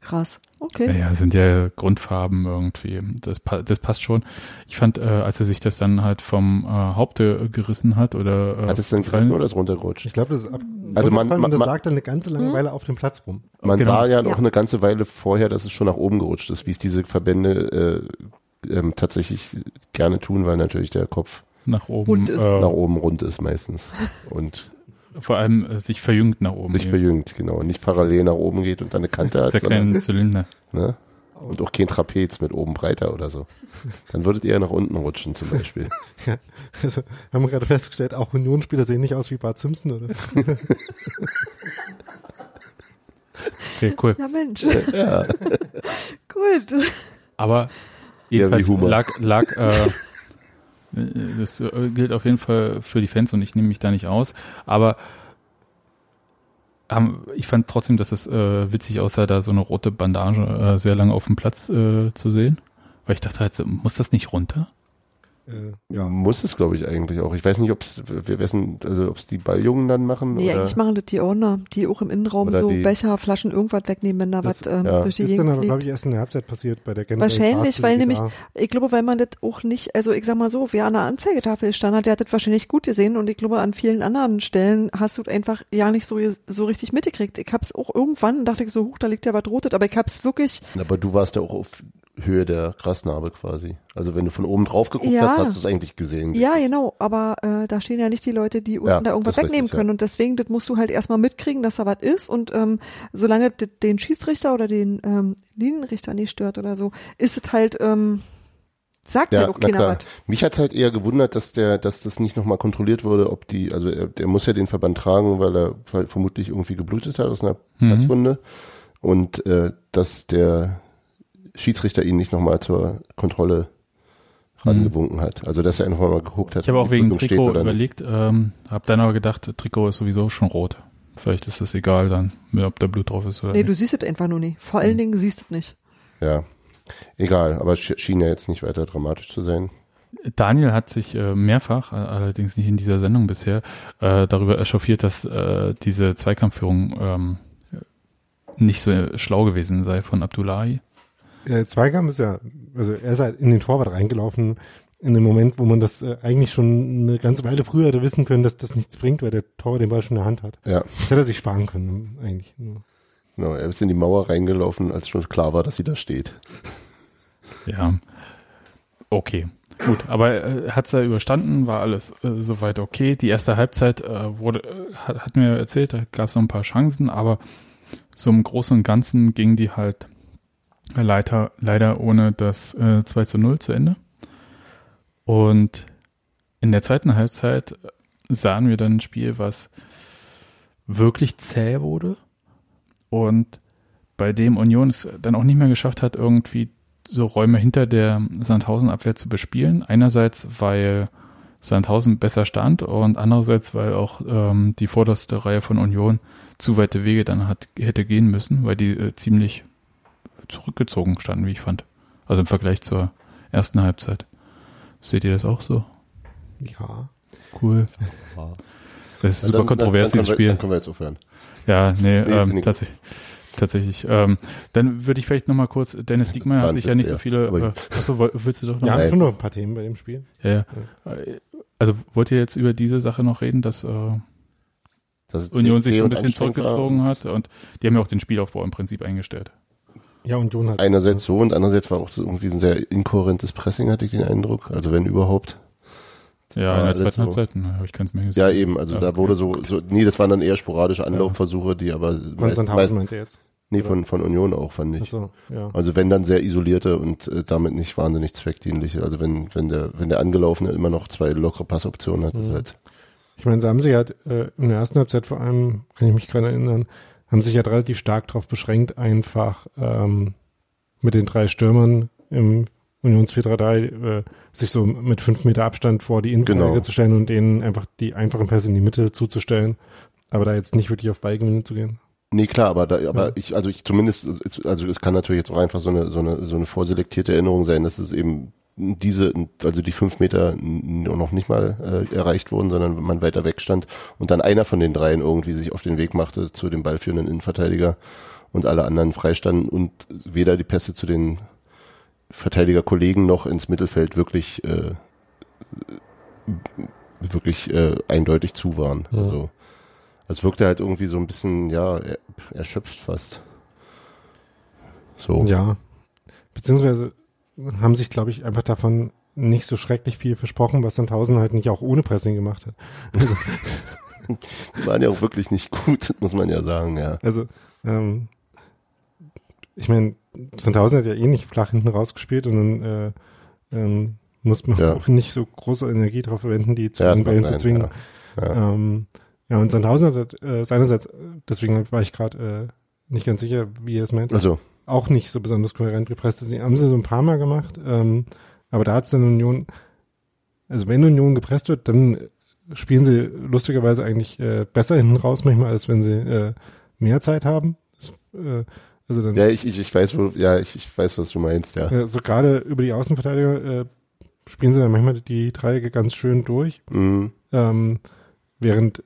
Krass. Okay. Naja, sind ja Grundfarben irgendwie. Das, das passt schon. Ich fand, äh, als er sich das dann halt vom äh, Haupte gerissen hat oder äh, Hat es denn gerissen oder ist, runtergerutscht? Ich glaube, das ist ab. Also man- man- das man- lag dann eine ganze lange Hm? Weile auf dem Platz rum. Man Genau. sah ja Ja. noch eine ganze Weile vorher, dass es schon nach oben gerutscht ist, wie es diese Verbände äh, ähm, tatsächlich gerne tun, weil natürlich der Kopf nach oben, Rund ist. nach äh, oben rund ist meistens und vor allem äh, sich verjüngt nach oben. sich verjüngt, genau, und nicht parallel nach oben geht und dann eine Kante hat, Sehr sondern, kleinen Zylinder. ne? Und auch kein Trapez mit oben breiter oder so. Dann würdet ihr nach unten rutschen zum Beispiel. Also, haben wir gerade festgestellt, auch Unionsspieler sehen nicht aus wie Bart Simpson, oder? Okay, cool. Ja, Mensch. Gut. Aber wie jedenfalls Humor. lag, lag äh, das äh, gilt auf jeden Fall für die Fans und ich nehme mich da nicht aus. Aber ähm, ich fand trotzdem, dass es äh, witzig aussah, da so eine rote Bandage äh, sehr lange auf dem Platz äh, zu sehen. Weil ich dachte halt, muss das nicht runter? Äh, Ja. Muss es, glaube ich, eigentlich auch. Ich weiß nicht, ob es, wir wissen, also ob es die Balljungen dann machen Nee, oder. eigentlich machen das die Owner, die auch im Innenraum Oder so die- Becher, Flaschen, irgendwas wegnehmen, wenn da was ähm, ja. durch die ist dann Gegend aber, glaube fliegt. ich, erst in der Halbzeit passiert bei der generellen Wahrscheinlich, weil nämlich, da- ich glaube, weil man das auch nicht, also ich sag mal so, wer an der Anzeigetafel stand hat, der hat das wahrscheinlich gut gesehen und ich glaube, an vielen anderen Stellen hast du einfach ja nicht so, so richtig mitgekriegt. Ich hab's auch irgendwann, dachte ich so, huch, da liegt ja was Rotes, aber ich hab's wirklich, Aber du warst ja auch auf Höhe der Grasnarbe quasi. Also wenn du von oben drauf geguckt Ja. hast, hast du es eigentlich gesehen. ja genau, aber äh, da stehen ja nicht die Leute, die unten Ja, da irgendwas wegnehmen richtig, können ja. und deswegen, das musst du halt erstmal mitkriegen, dass da was ist und ähm, solange das den Schiedsrichter oder den ähm, Linienrichter nicht stört oder so, ist es halt, ähm, sagt Ja, halt auch keiner was. Mich hat's halt eher gewundert, dass der, dass das nicht nochmal kontrolliert wurde, ob die, also er, der muss ja den Verband tragen, weil er ver- vermutlich irgendwie geblutet hat aus einer Mhm. Platzwunde und äh, dass der Schiedsrichter ihn nicht nochmal zur Kontrolle rangewunken hat. Also dass er einfach mal geguckt hat, Ich habe auch wegen steht Trikot überlegt, ähm, habe dann aber gedacht, Trikot ist sowieso schon rot. Vielleicht ist es egal dann, ob da Blut drauf ist oder Nee, nicht. du siehst es einfach nur nicht. Vor allen Dingen siehst du es nicht. Ja, egal, aber schien schien ja jetzt nicht weiter dramatisch zu sein. Daniel hat sich äh, mehrfach, allerdings nicht in dieser Sendung bisher, äh, darüber echauffiert, dass äh, diese Zweikampfführung ähm, nicht so schlau gewesen sei von Abdullahi. Äh, Zweikampf ist ja, also er ist halt in den Torwart reingelaufen, in dem Moment, wo man das äh, eigentlich schon eine ganze Weile früher hätte wissen können, dass das nichts bringt, weil der Torwart den Ball schon in der Hand hat. Ja, Das hätte er sich sparen können, eigentlich. Nur. Genau, er ist in die Mauer reingelaufen, als schon klar war, dass sie da steht. Ja. Okay. Gut, aber äh, hat's ja überstanden, war alles äh, soweit okay. Die erste Halbzeit äh, wurde, äh, hat, hat mir erzählt, da gab es noch ein paar Chancen, aber so im Großen und Ganzen ging die halt leider, leider ohne das äh, 2 zu 0 zu Ende. Und in der zweiten Halbzeit sahen wir dann ein Spiel, was wirklich zäh wurde und bei dem Union es dann auch nicht mehr geschafft hat, irgendwie so Räume hinter der Sandhausen-Abwehr zu bespielen. Einerseits, weil Sandhausen besser stand und andererseits, weil auch ähm, die vorderste Reihe von Union zu weite Wege dann hat, hätte gehen müssen, weil die äh, ziemlich zurückgezogen standen, wie ich fand. Also im Vergleich zur ersten Halbzeit. Seht ihr das auch so? Ja. Cool. Das ist Ja, super dann- kontrovers, dann, dann, dieses wir, Spiel. dann können wir jetzt aufhören. Ja, nee, Nee, ähm, tatsächlich. Tatsächlich. Ähm, dann würde ich vielleicht nochmal kurz, Dennis Diekmeyer war hat sich ja nicht so ja. viele. Äh, achso, willst du doch noch? Haben schon noch ein paar Themen bei dem Spiel. Ja, ja. Also wollt ihr jetzt über diese Sache noch reden, dass äh, Das ist Union sich schon ein bisschen zurückgezogen hat und die haben ja auch den Spielaufbau im Prinzip eingestellt. Ja, Union hat. Einerseits so und andererseits war auch so irgendwie ein sehr inkohärentes Pressing, hatte ich den Eindruck. Also wenn überhaupt. Ja, in der zweiten so. Halbzeit, na, habe ich keins mehr Ja, gesehen. eben. Also Ja, da wurde so, so, nee, das waren dann eher sporadische Anlaufversuche, die aber Von meist, meist, meint er jetzt. nee, von, von Union auch, fand ich. Achso, ja. Also wenn dann sehr isolierte und äh, damit nicht wahnsinnig zweckdienliche. Also wenn, wenn der, wenn der Angelaufene immer noch zwei lockere Passoptionen hat, ist Mhm. halt. Ich meine, sie haben sich halt äh, in der ersten Halbzeit vor allem, kann ich mich gerade erinnern, haben sich halt relativ stark darauf beschränkt, einfach ähm, mit den drei Stürmern im Unions 4-3-3 äh, sich so mit fünf Meter Abstand vor die Innenverteidiger Genau. zu stellen und denen einfach die einfachen Pässe in die Mitte zuzustellen, aber da jetzt nicht wirklich auf Ballgewinne zu gehen. Nee, klar, aber da, aber Ja. ich, also ich zumindest, es- also es kann natürlich jetzt auch einfach so eine, so eine, so eine vorselektierte Erinnerung sein, dass es eben diese, also die fünf Meter noch nicht mal äh, erreicht wurden, sondern man weiter weg stand und dann einer von den dreien irgendwie sich auf den Weg machte zu dem ballführenden Innenverteidiger und alle anderen freistanden und weder die Pässe zu den Verteidigerkollegen noch ins Mittelfeld wirklich äh, wirklich äh, eindeutig zu waren. Ja. Also es wirkte halt irgendwie so ein bisschen, ja, er, erschöpft fast. So. Ja. Beziehungsweise haben sich, glaube ich, einfach davon nicht so schrecklich viel versprochen, was Sandhausen halt nicht auch ohne Pressing gemacht hat. Die waren ja auch wirklich nicht gut, muss man ja sagen, ja. Also, ähm, ich meine, Sandhausen hat ja eh nicht flach hinten rausgespielt und dann äh, ähm, muss man Ja. auch nicht so große Energie darauf verwenden, die zu Ja, Bällen zu zwingen. Ja. Ja. Ähm, ja, und Sandhausen hat äh, seinerseits, deswegen war ich gerade äh, nicht ganz sicher, wie er es meint, Also, auch nicht so besonders kohärent gepresst. Das haben sie so ein paar Mal gemacht, ähm, aber da hat es dann Union, also wenn Union gepresst wird, dann spielen sie lustigerweise eigentlich äh, besser hinten raus manchmal, als wenn sie äh, mehr Zeit haben. Das, äh, also dann ja, ich, ich, ich weiß, wo, ja, ich, ich weiß, was du meinst, ja. äh, so gerade über die Außenverteidiger äh, spielen sie dann manchmal die Dreiecke ganz schön durch. Mhm. Ähm, während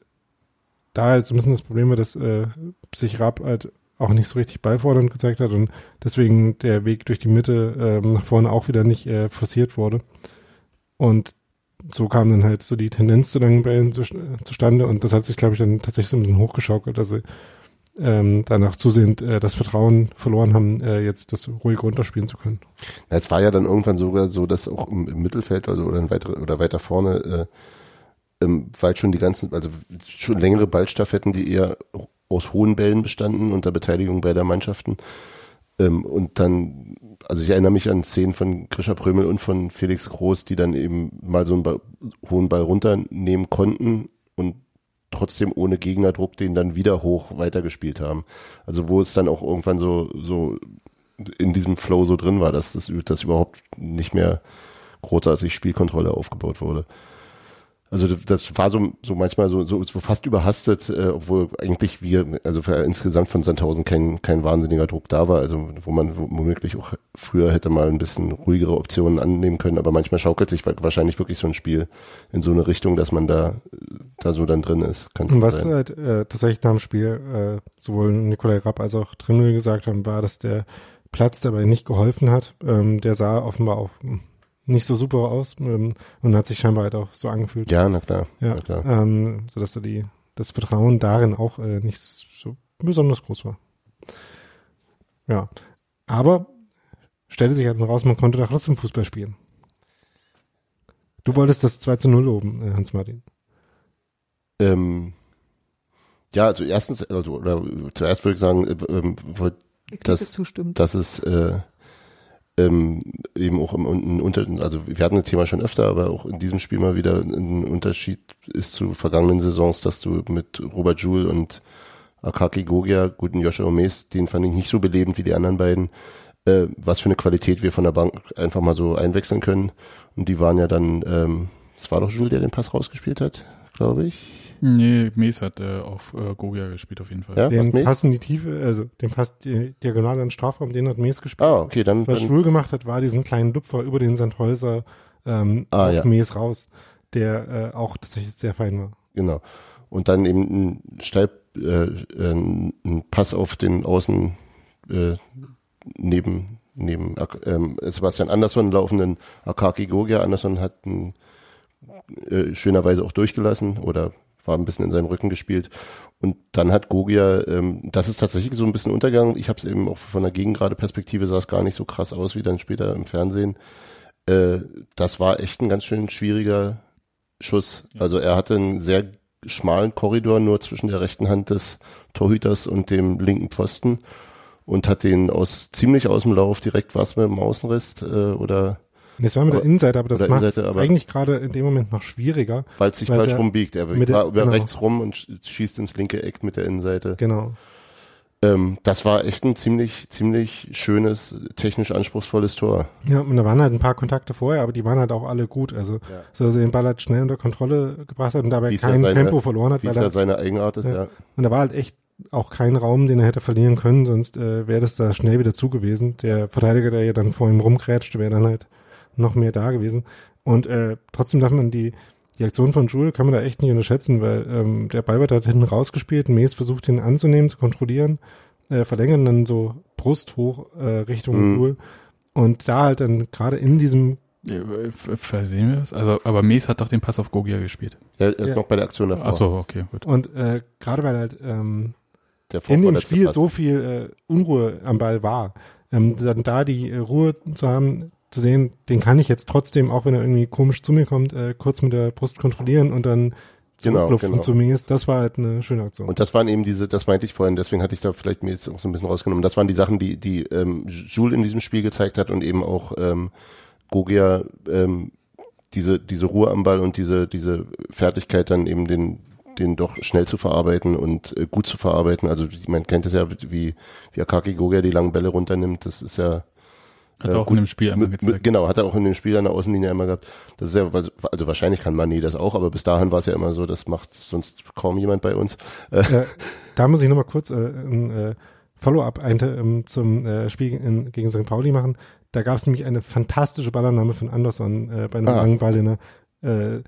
da halt so ein bisschen das Problem war, dass äh, sich Rapp halt auch nicht so richtig ballfordernd gezeigt hat und deswegen der Weg durch die Mitte ähm, nach vorne auch wieder nicht äh, forciert wurde. Und so kam dann halt so die Tendenz zu langen Bällen zu, zustande und das hat sich, glaube ich, dann tatsächlich so ein bisschen hochgeschaukelt, dass sie ähm, danach zusehend äh, das Vertrauen verloren haben, äh, jetzt das ruhig runterspielen zu können. Ja, Es war ja dann irgendwann sogar so, dass auch im, im Mittelfeld also, oder, in weitere, oder weiter vorne, äh, ähm, weil schon die ganzen, also schon längere Ballstaffetten, die eher aus hohen Bällen bestanden unter Beteiligung beider Mannschaften. Ähm, und dann, also ich erinnere mich an Szenen von Grisha Prömel und von Felix Groß, die dann eben mal so einen Ball, hohen Ball runternehmen konnten und trotzdem ohne Gegnerdruck den dann wieder hoch weitergespielt haben. Also wo es dann auch irgendwann so, so in diesem Flow so drin war, dass das, dass überhaupt nicht mehr großartig Spielkontrolle aufgebaut wurde. Also das- war so, so manchmal so, so, so fast überhastet, äh, obwohl eigentlich wir, also für insgesamt von Sandhausen kein, kein wahnsinniger Druck da war, also wo man womöglich auch früher hätte mal ein bisschen ruhigere Optionen annehmen können, aber manchmal schaukelt sich wa- wahrscheinlich wirklich so ein Spiel in so eine Richtung, dass man da, da so dann drin ist. Kann Und was sein. halt äh, tatsächlich nach dem Spiel äh, sowohl Nikolai Rapp als auch Trimmel gesagt haben, war, dass der Platz dabei nicht geholfen hat. Ähm, der sah offenbar auch hm, nicht so super aus ähm, und hat sich scheinbar halt auch so angefühlt. Ja, na klar, Ja, na klar. ähm, sodass da die das Vertrauen darin auch äh, nicht so besonders groß war. Ja. Aber stellte sich halt raus, man konnte doch trotzdem Fußball spielen. Du wolltest das 2 zu 0 loben, äh, Hans-Martin. Ähm, ja, also erstens, also, oder zuerst würde ich sagen, äh, ähm, Ich Das- zustimmt. dass es äh, ähm, eben auch im, im Unter, also wir hatten das Thema schon öfter, aber auch in diesem Spiel mal wieder ein Unterschied ist zu vergangenen Saisons, dass du mit Robert Joule und Akaki Gogia, guten Joshua Omes, den fand ich nicht so belebend wie die anderen beiden, äh, was für eine Qualität wir von der Bank einfach mal so einwechseln können. Und die waren ja dann, ähm, es war doch Jules, der den Pass rausgespielt hat, glaube ich. Nee, Mees hat äh, auf äh, Gogia gespielt auf jeden Fall. Ja? Den was Mees? Pass in die Tiefe, also den Pass di- diagonal in den Strafraum, den hat Mees gespielt. Ah, okay, dann, Was dann Schul gemacht hat, war diesen kleinen Lupfer über den Sandhäuser ähm, Ah, auf ja. Mees raus, der äh, auch tatsächlich sehr fein war. Genau. Und dann eben ein Steil, äh, äh, ein Pass auf den Außen äh, neben neben ähm, Sebastian Andersson laufenden Akaki Gogia. Andersson hat einen, äh, schönerweise auch durchgelassen oder war ein bisschen in seinem Rücken gespielt. Und dann hat Gogia, ähm, das ist tatsächlich so ein bisschen Untergang. Ich habe es eben auch von der gegengrade Perspektive sah es gar nicht so krass aus wie dann später im Fernsehen. Äh, das war echt ein ganz schön schwieriger Schuss. Also er hatte einen sehr schmalen Korridor nur zwischen der rechten Hand des Torhüters und dem linken Pfosten und hat den aus ziemlich aus dem Lauf direkt was mit dem Außenriss äh, oder Das war mit der Aber- Innenseite, aber das macht eigentlich gerade in dem Moment noch schwieriger. weil es sich falsch er rumbiegt. Er mit der- war über genau. rechts rum und sch- schießt ins linke Eck mit der Innenseite. Genau. Ähm, das war echt ein ziemlich, ziemlich schönes, technisch anspruchsvolles Tor. Ja, und da waren halt ein paar Kontakte vorher, aber die waren halt auch alle gut. Also, so dass er den Ball halt schnell unter Kontrolle gebracht hat und dabei Wie es ja kein seine- Tempo verloren hat. Wie es ja er, seine Eigenart ist, Ja. ja. und da war halt echt auch kein Raum, den er hätte verlieren können, sonst äh, wäre das da schnell wieder zu gewesen. Der Verteidiger, der ja dann vor ihm rumkrätschte, wäre dann halt noch mehr da gewesen. Und äh, trotzdem darf man die, die Aktion von Jules kann man da echt nicht unterschätzen, weil ähm, der Ball wird halt hinten rausgespielt, Mees versucht ihn anzunehmen, zu kontrollieren, äh, verlängern dann so Brust hoch äh, Richtung Mhm. Jules. Und da halt dann gerade in diesem Ja, ver- Versehen wir das? Also, aber Mees hat doch den Pass auf Gogia gespielt. Er ist Ja. noch bei der Aktion davor. Ach so, okay, gut. und äh, gerade weil halt ähm, Der in dem Spiel Pass. so viel äh, Unruhe am Ball war, ähm, dann da die äh, Ruhe zu haben, zu sehen, den kann ich jetzt trotzdem, auch wenn er irgendwie komisch zu mir kommt, äh, kurz mit der Brust kontrollieren und dann Genau, genau. zu mir ist, das war halt eine schöne Aktion. Und das waren eben diese, das meinte ich vorhin, deswegen hatte ich da vielleicht mir jetzt auch so ein bisschen rausgenommen. Das waren die Sachen, die, die ähm, Jules in diesem Spiel gezeigt hat und eben auch ähm, Gogia ähm, diese, diese Ruhe am Ball und diese, diese Fertigkeit dann eben den, den doch schnell zu verarbeiten und äh, gut zu verarbeiten. Also man kennt es ja, wie, wie Akaki Gogia die langen Bälle runternimmt. Das ist ja Hat Ja, er auch gut. in dem Spiel einmal gezeigt. mit, genau, hat er auch in dem Spiel an der Außenlinie einmal gehabt. Das ist ja, also wahrscheinlich kann Mané das auch, aber bis dahin war es ja immer so, das macht sonst kaum jemand bei uns. Äh, äh, da muss ich nochmal kurz äh, ein äh, Follow-up ähm, zum äh, Spiel in, gegen St. Pauli machen. Da gab es nämlich eine fantastische Ballannahme von Anderson äh, bei einem Ah. langen Ball, den er äh,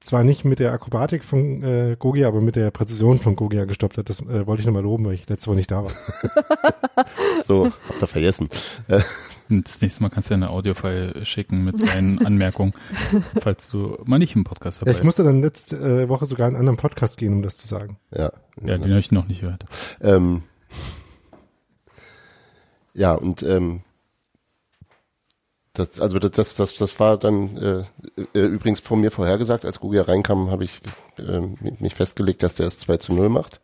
zwar nicht mit der Akrobatik von äh, Gogia, aber mit der Präzision von Gogia gestoppt hat. Das äh, wollte ich nochmal loben, weil ich letzte Woche nicht da war. so, habt ihr vergessen. Das nächste Mal kannst du ja eine Audiofile schicken mit deinen Anmerkungen, falls du mal nicht im Podcast Ja, dabei ich musste dann letzte äh, Woche sogar in einen anderen Podcast gehen, um das zu sagen. Ja, Ja, den habe ich noch nicht gehört. Ähm, ja, und ähm, das, also das, das, das, das war dann äh, äh, übrigens von mir vorhergesagt, als Gugia reinkam, habe ich äh, mich festgelegt, dass der es 2 zu 0 macht.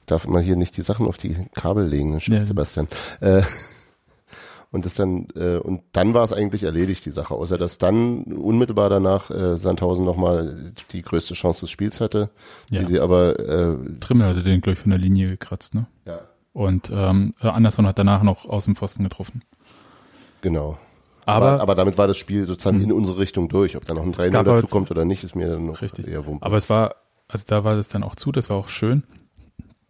Ich darf immer hier nicht die Sachen auf die Kabel legen, stimmt, Ja. Sebastian. Äh, und das dann, äh, und dann war es eigentlich erledigt, die Sache, außer dass dann unmittelbar danach äh, Sandhausen nochmal die größte Chance des Spiels hatte, Ja. die sie aber äh, Trimmel hatte den, glaube ich, von der Linie gekratzt, ne? ja, Und ähm, Anderson hat danach noch aus dem Pfosten getroffen. genau. Aber, aber, aber damit war das Spiel sozusagen in unsere Richtung durch. Ob da noch ein 3-0 gab aber dazu jetzt- kommt oder nicht, ist mir dann noch richtig. eher wumpe. Aber es war, also da war das dann auch zu, das war auch schön.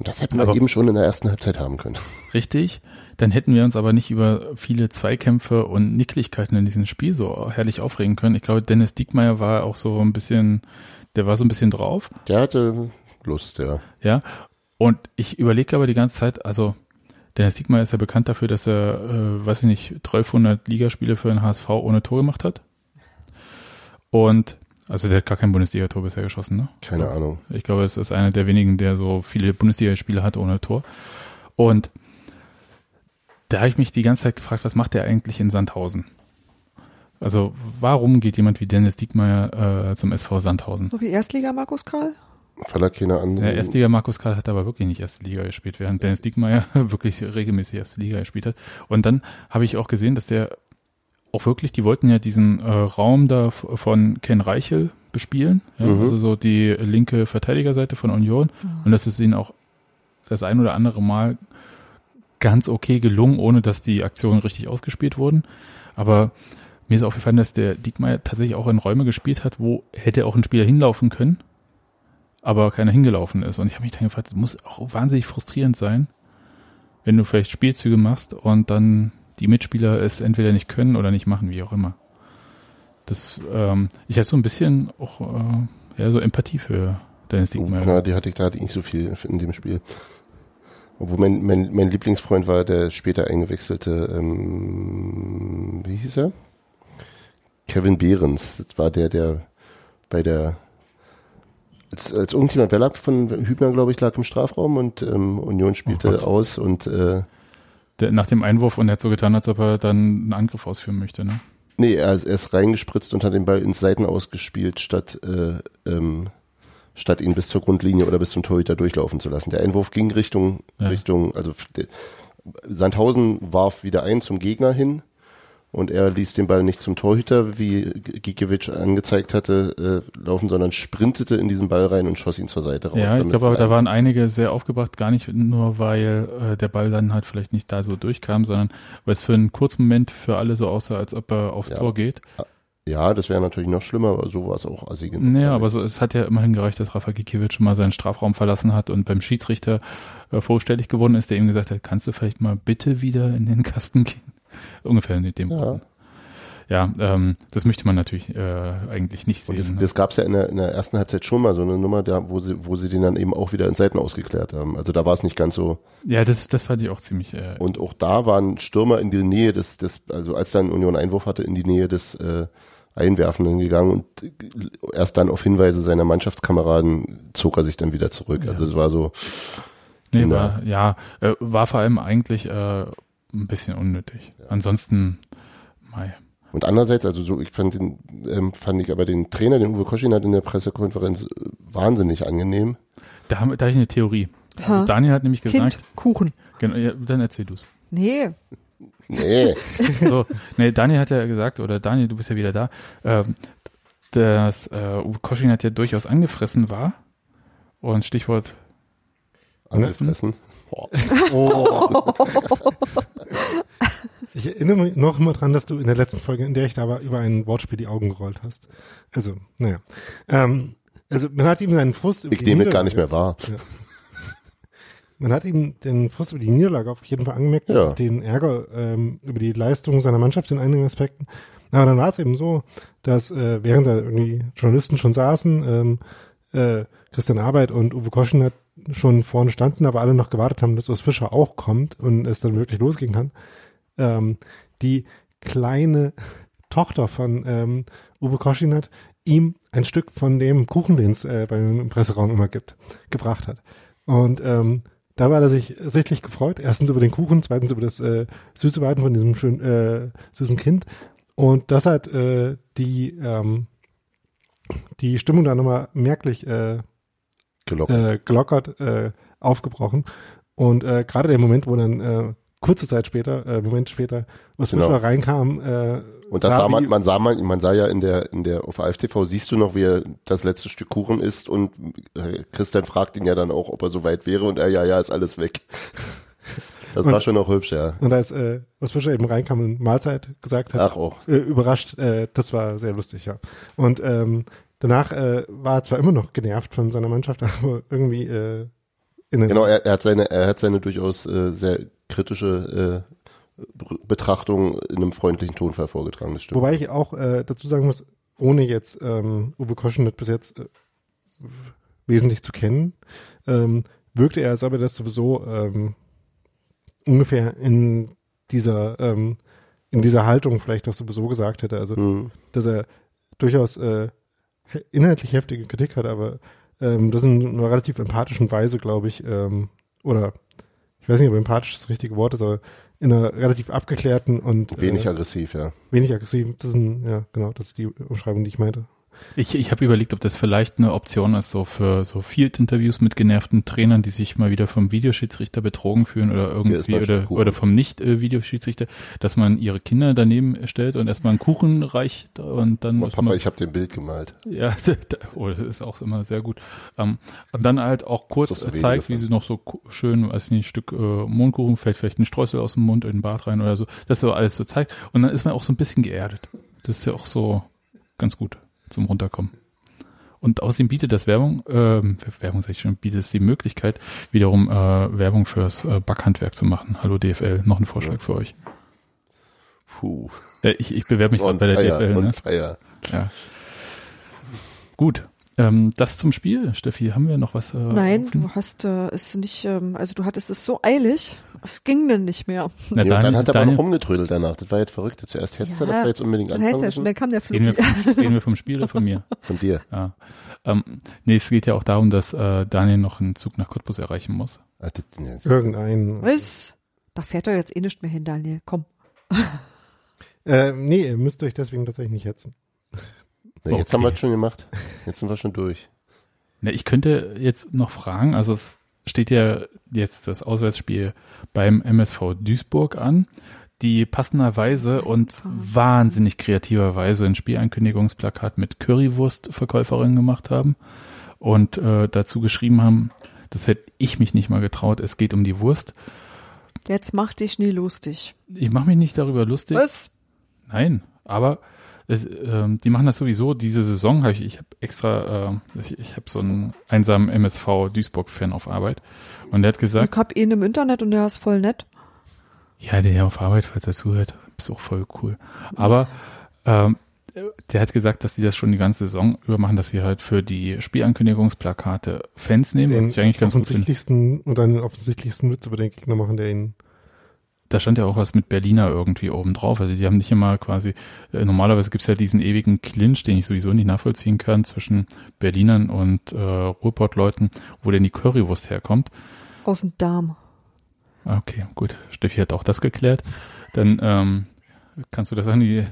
Und das hätten wir aber- eben schon in der ersten Halbzeit haben können. Richtig. Dann hätten wir uns aber nicht über viele Zweikämpfe und Nicklichkeiten in diesem Spiel so herrlich aufregen können. Ich glaube, Dennis Diekmeyer war auch so ein bisschen, der war so ein bisschen drauf. Der hatte Lust, ja. Ja. Und ich überlege aber die ganze Zeit, also Dennis Diekmeyer ist ja bekannt dafür, dass er, äh, weiß ich nicht, 1200 Ligaspiele für den HSV ohne Tor gemacht hat. Und, also der hat gar kein Bundesliga-Tor bisher geschossen, ne? Keine Ahnung. Ich glaube, es ist einer der wenigen, der so viele Bundesligaspiele hat ohne Tor. Und da habe ich mich die ganze Zeit gefragt, was macht der eigentlich in Sandhausen? Also warum geht jemand wie Dennis Diekmeyer äh, zum SV Sandhausen? So wie Erstliga Markus Karl? Weil er keine andere. Der Erstliga Markus Karl hat aber wirklich nicht erste Liga gespielt, während Dennis Diekmeyer wirklich regelmäßig erste Liga gespielt hat. Und dann habe ich auch gesehen, dass der auch wirklich, die wollten ja diesen äh, Raum da von Ken Reichel bespielen, ja, Mhm. also so die linke Verteidigerseite von Union. Und das ist ihnen auch das ein oder andere Mal ganz okay gelungen, ohne dass die Aktionen richtig ausgespielt wurden. Aber mir ist aufgefallen, dass der Diekmeyer tatsächlich auch in Räume gespielt hat, wo hätte auch ein Spieler hinlaufen können, aber keiner hingelaufen ist. Und ich habe mich dann gefragt, das muss auch wahnsinnig frustrierend sein, wenn du vielleicht Spielzüge machst und dann die Mitspieler es entweder nicht können oder nicht machen, wie auch immer. Das, ähm, ich habe so ein bisschen auch äh, ja, so Empathie für Dennis Diekmeyer. Na, die hatte ich, da hatte ich nicht so viel in dem Spiel. Obwohl mein, mein, mein Lieblingsfreund war der später eingewechselte, ähm, wie hieß er? Kevin Behrens. Das war der, der bei der, als, als irgendjemand, wer lag von Hübner, glaube ich, lag im Strafraum und ähm, Union spielte Oh aus und äh, nach dem Einwurf und er hat so getan, als ob er dann einen Angriff ausführen möchte. Ne? Nee, er, ist- er ist reingespritzt und hat den Ball ins Seiten ausgespielt, statt, äh, ähm, statt ihn bis zur Grundlinie oder bis zum Torhüter durchlaufen zu lassen. Der Einwurf ging Richtung, Ja. Richtung, also Sandhausen warf wieder ein zum Gegner hin und er ließ den Ball nicht zum Torhüter, wie Gikiewicz angezeigt hatte, äh, laufen, sondern sprintete in diesen Ball rein und schoss ihn zur Seite raus. Ja, ich glaube, da waren einige sehr aufgebracht, gar nicht nur, weil äh, der Ball dann halt vielleicht nicht da so durchkam, sondern weil es für einen kurzen Moment für alle so aussah, als ob er aufs Ja. Tor geht. Ja, das wäre natürlich noch schlimmer, aber so war es auch assig. Naja, aber so, es hat ja immerhin gereicht, dass Rafa Gikiewicz schon mal seinen Strafraum verlassen hat und beim Schiedsrichter äh, vorstellig geworden ist, der ihm gesagt hat, kannst du vielleicht mal bitte wieder in den Kasten gehen? Ungefähr in dem Ja. Ja, ähm, das möchte man natürlich äh, eigentlich nicht sehen. Und das, ne? das gab es ja in der, in der ersten Halbzeit schon mal so eine Nummer, da, wo sie, wo sie den dann eben auch wieder in Seiten ausgeklärt haben. Also da war es nicht ganz so. ja, das, das fand ich auch ziemlich. Äh, Und auch da waren Stürmer in die Nähe des, des also als dann Union Einwurf hatte, in die Nähe des äh, Einwerfenden gegangen und erst dann auf Hinweise seiner Mannschaftskameraden zog er sich dann wieder zurück. Ja. Also es war so, nee, war, ja, äh, war vor allem eigentlich äh, ein bisschen unnötig. Ansonsten, mei. und andererseits, also so, ich fand den, ähm, fand ich aber den Trainer, den Uwe Koschin hat in der Pressekonferenz äh, wahnsinnig angenehm. Da, haben, da habe ich eine Theorie. Ha. Daniel hat nämlich gesagt, Kind, Kuchen. genau, ja, dann erzähl du's. Nee, Nee, So, nee, Daniel hat ja gesagt, oder Daniel, du bist ja wieder da, ähm, dass äh, Uwe Koschin hat ja durchaus angefressen war. Und Stichwort, angefressen. Oh. Ich erinnere mich noch mal dran, dass du in der letzten Folge, in der ich da war, über ein Wortspiel die Augen gerollt hast. Also, naja. Ähm, also man hat ihm seinen Frust über Ich die nehme gar nicht mehr wahr. Man hat ihm den Frust über die Niederlage auf jeden Fall angemerkt, Ja. den Ärger ähm, über die Leistung seiner Mannschaft in einigen Aspekten. Aber dann war es eben so, dass äh, während da irgendwie Journalisten schon saßen, ähm, äh, Christian Arbeit und Uwe Koschen hat schon vorne standen, aber alle noch gewartet haben, dass Urs Fischer auch kommt und es dann wirklich losgehen kann. Ähm, die kleine Tochter von ähm, Uwe Koschin hat ihm ein Stück von dem Kuchen, den es äh, beim Presseraum immer gibt, gebracht hat. Und ähm, da war er sich sichtlich gefreut. Erstens über den Kuchen, zweitens über das äh, süße Weiten von diesem schönen äh, süßen Kind. Und das hat äh, die ähm, die Stimmung da nochmal merklich äh, Gelockert. äh, gelockert, äh, aufgebrochen. Und äh, gerade der Moment, wo dann äh, kurze Zeit später, äh, Moment später, Urs Genau. Fischer reinkam, äh, Und das sah man, man sah man, man sah ja in der, in der, auf AFTV siehst du noch, wie er das letzte Stück Kuchen isst und äh, Christian fragt ihn ja dann auch, ob er so weit wäre und er, ja, ja, ist alles weg. Das war Und- schon noch hübsch, ja. Und als äh, Urs Fischer eben reinkam und Mahlzeit gesagt hat, Ach auch. äh, überrascht, äh, das war sehr lustig, ja. Und ähm, danach äh, war er zwar immer noch genervt von seiner Mannschaft, aber irgendwie äh, in den, Genau, er, er hat seine, er hat seine durchaus äh, sehr kritische äh, Be- Betrachtung in einem freundlichen Tonfall vorgetragen, das stimmt. Wobei ich auch äh, dazu sagen muss, ohne jetzt ähm, Uwe Koschenit bis jetzt äh, wesentlich zu kennen, ähm, wirkte er, als ob er das sowieso ähm, ungefähr in dieser ähm, in dieser Haltung vielleicht auch sowieso gesagt hätte. Also Hm. dass er durchaus äh, inhaltlich heftige Kritik hat, aber ähm, das in einer relativ empathischen Weise, glaube ich, ähm, oder ich weiß nicht, ob empathisch das richtige Wort ist, aber in einer relativ abgeklärten und Wenig äh, aggressiv, ja. wenig aggressiv. Das ist ein, ja, genau, das ist die Umschreibung, die ich meinte. Ich, ich habe überlegt, ob das vielleicht eine Option ist, so für so Field-Interviews mit genervten Trainern, die sich mal wieder vom Videoschiedsrichter betrogen fühlen oder irgendwie oder, Kuchen. oder vom Nicht-Videoschiedsrichter, dass man ihre Kinder daneben stellt und erstmal einen Kuchen reicht und dann Oh, muss Papa, man, ich habe den Bild gemalt. ja, oh, das ist auch immer sehr gut. Ähm, und dann halt auch kurz zeigt, wie sie noch so schön, weiß ich nicht, ein Stück äh, Mondkuchen, fällt vielleicht ein Streusel aus dem Mund in den Bart rein oder so, das so alles so zeigt. Und dann ist man auch so ein bisschen geerdet. Das ist ja auch so ganz gut zum Runterkommen. Und außerdem bietet das Werbung, ähm, Werbung sag ich schon, bietet es die Möglichkeit, wiederum äh, Werbung fürs äh, Backhandwerk zu machen. Hallo DFL, noch ein Vorschlag für euch. Puh. Äh, ich, ich bewerbe mich On bei der fire, DFL. on Ne? fire. Ja. Gut. Ähm, das zum Spiel, Steffi, haben wir noch was? Äh, Nein, offen? du hast äh, es nicht, ähm, also du hattest es so eilig, es ging dann nicht mehr. Na, Ja, Daniel- dann hat er aber Daniel- noch rumgetrödelt danach. Das war jetzt verrückt. Zuerst hättest du Ja, das da jetzt unbedingt Dann heißt anfangen müssen. dann kam der Reden wir, Flug. vom, reden wir vom Spiel oder von mir? Von dir. Ja. Ähm, nee, es geht ja auch darum, dass äh, Daniel noch einen Zug nach Cottbus erreichen muss. Ah, das, ja, Irgendein. Was? Da fährt er jetzt eh nicht mehr hin, Daniel. Komm. Äh, nee, ihr müsst euch deswegen tatsächlich nicht hetzen. Na, jetzt Okay. haben wir es schon gemacht. Jetzt sind wir schon durch. Na, ich könnte jetzt noch fragen, also es steht ja jetzt das Auswärtsspiel beim MSV Duisburg an, die passenderweise und wahnsinnig kreativerweise ein Spielankündigungsplakat mit Currywurst-Verkäuferinnen gemacht haben und äh, dazu geschrieben haben, das hätte ich mich nicht mal getraut, es geht um die Wurst. Jetzt mach dich nie lustig. Ich mache mich nicht darüber lustig. Was? Nein, aber es, ähm, die machen das sowieso. Diese Saison habe ich, ich habe extra, äh, ich, ich habe so einen einsamen MSV Duisburg-Fan auf Arbeit und der hat gesagt, Ich hab ihn im Internet und der ist voll nett. ja, der hier auf Arbeit, falls er zuhört, ist auch voll cool. Aber ähm, der hat gesagt, dass die das schon die ganze Saison über machen, dass sie halt für die Spielankündigungsplakate Fans nehmen, was Den ich eigentlich ganz offensichtlichsten oder den offensichtlichsten Witz über den Gegner machen, der ihn. Da stand ja auch was mit Berliner irgendwie oben drauf. Also die haben nicht immer quasi, äh, normalerweise gibt's ja diesen ewigen Clinch, den ich sowieso nicht nachvollziehen kann, zwischen Berlinern und äh, Ruhrpott-Leuten, wo denn die Currywurst herkommt. Aus dem Darm. Ah, Okay, gut. Steffi hat auch das geklärt. Dann ähm, kannst du das an die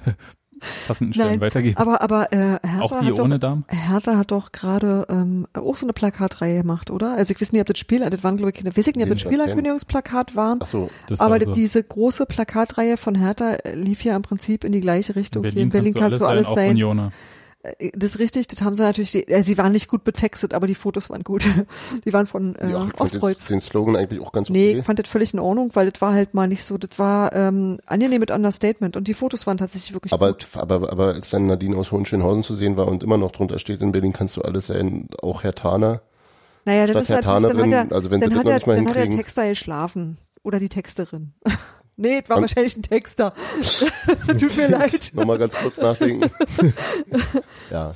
passenden Stellen Nein, weitergeben. Aber, aber äh, Hertha, auch die hat ohne doch, Darm? Hertha hat doch gerade ähm, auch so eine Plakatreihe gemacht, oder? Also ich weiß nicht, ob das Spiel, das waren glaube ich, weiß ich nicht, ob das Spielankündigungsplakat waren, Ach so. Das aber war so. diese große Plakatreihe von Hertha äh, lief ja im Prinzip in die gleiche in Richtung. Berlin, Hier in Berlin kannst du alles sein, auch sein. Unioner. Äh, Das ist richtig, das haben sie natürlich, die, äh, sie waren nicht gut betextet, aber die Fotos waren gut. Die waren von äh, Ja, ich fand Ostkreuz. den Slogan eigentlich auch ganz Nee, okay. ich fand das völlig in Ordnung, weil das war halt mal nicht so, das war ähm, angenehm mit Understatement und die Fotos waren tatsächlich wirklich Aber, gut. aber, aber als dann Nadine aus Hohenschönhausen zu sehen war und immer noch drunter steht, in Berlin kannst du alles sein, auch Herr Taner. Naja, das ist statt natürlich, dann hat er, also wenn sie dann das hat noch nicht mal dann hat der hinkriegen. Texter geschlafen. Oder die Texterin. nee, das war wahrscheinlich ein Texter. Tut mir leid. Nochmal ganz kurz nachdenken. ja.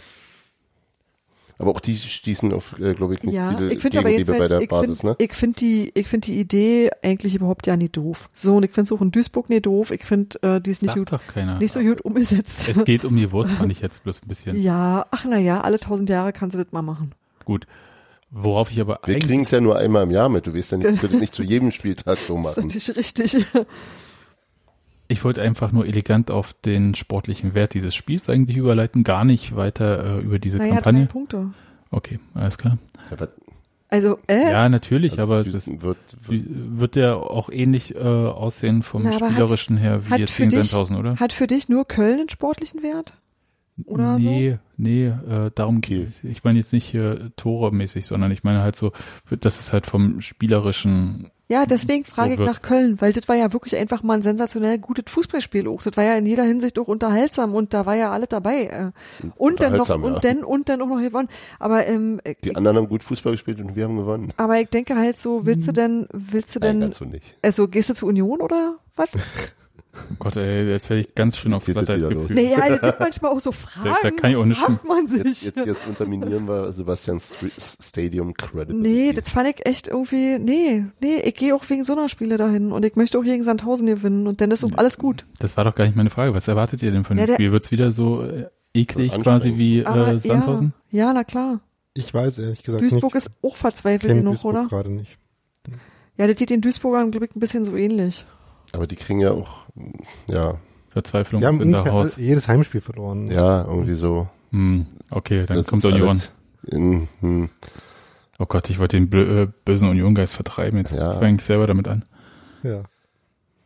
Aber auch die stießen auf, äh, glaube ich, nicht Ja, viele ich finde aber bei der ich Basis, finde ne? ich find die, ich finde die Idee eigentlich überhaupt ja nicht doof. So, und ich finde es auch in Duisburg nicht doof. Ich finde, äh, die ist nicht gut, nicht so gut umgesetzt. Es geht um die Wurst, fand ich jetzt bloß ein bisschen. ja, ach na ja, alle tausend Jahre kannst du das mal machen. Gut. Worauf ich aber Wir kriegen es ja nur einmal im Jahr mit. Du wirst ja nicht, nicht zu jedem Spieltag so Das ist machen. richtig. Ich wollte einfach nur elegant auf den sportlichen Wert dieses Spiels eigentlich überleiten, gar nicht weiter äh, über diese naja, drei Kampagne. Punkte. Okay, alles klar. Aber Also, äh, Ja, natürlich, aber es ist, wird, wird, wird ja auch ähnlich äh, aussehen vom Na, aber hat- spielerischen her wie jetzt für gegen Sandhausen, oder? hat für dich nur Köln einen sportlichen Wert? Oder nee, nee, äh, darum geht Ich meine jetzt nicht hier Tore-mäßig, sondern ich meine halt so, das ist halt vom spielerischen Ja, deswegen So frage ich wird- nach Köln, weil das war ja wirklich einfach mal ein sensationell gutes Fußballspiel auch. Das war ja in jeder Hinsicht auch unterhaltsam und da war ja alles dabei. äh. Und dann noch Unterhaltsam, ja. und dann und dann auch noch gewonnen. Aber ähm, die ich, anderen haben gut Fußball gespielt und wir haben gewonnen. aber ich denke halt so, willst du denn, willst du Nein, denn, ganz so nicht. also gehst du zur Union oder was? Oh Gott, ey, jetzt werde ich ganz schön aufs Jetzt Glatteis gefühlt. Naja, das gibt manchmal auch so Fragen. da kann ich auch nicht fragt man Jetzt, sich. jetzt, jetzt unterminieren wir Sebastians St- Stadium Credit. Nee, das fand ich echt irgendwie, nee, nee, ich gehe auch wegen so einer Spiele dahin und ich möchte auch gegen Sandhausen gewinnen und dann ist auch alles gut. Das war doch gar nicht meine Frage. Was erwartet ihr denn von Ja, dem Spiel? Wird's wieder so äh, eklig So quasi wie äh, Sandhausen? ja, ja, na klar. Ich weiß ehrlich gesagt Duisburg nicht. ist auch verzweifelt kenne genug, Duisburg oder? gerade nicht. Ja, das geht den Duisburgern, glaube ich, ein bisschen so ähnlich. Aber die kriegen ja auch, ja, Verzweiflung Wir haben in der Haus. jedes Heimspiel verloren. ja, irgendwie so. Hm, okay, dann Das kommt Union. In, hm, Oh Gott, ich wollte den blö- äh, bösen Uniongeist vertreiben. Jetzt Ja. fange ich selber damit an. Ja.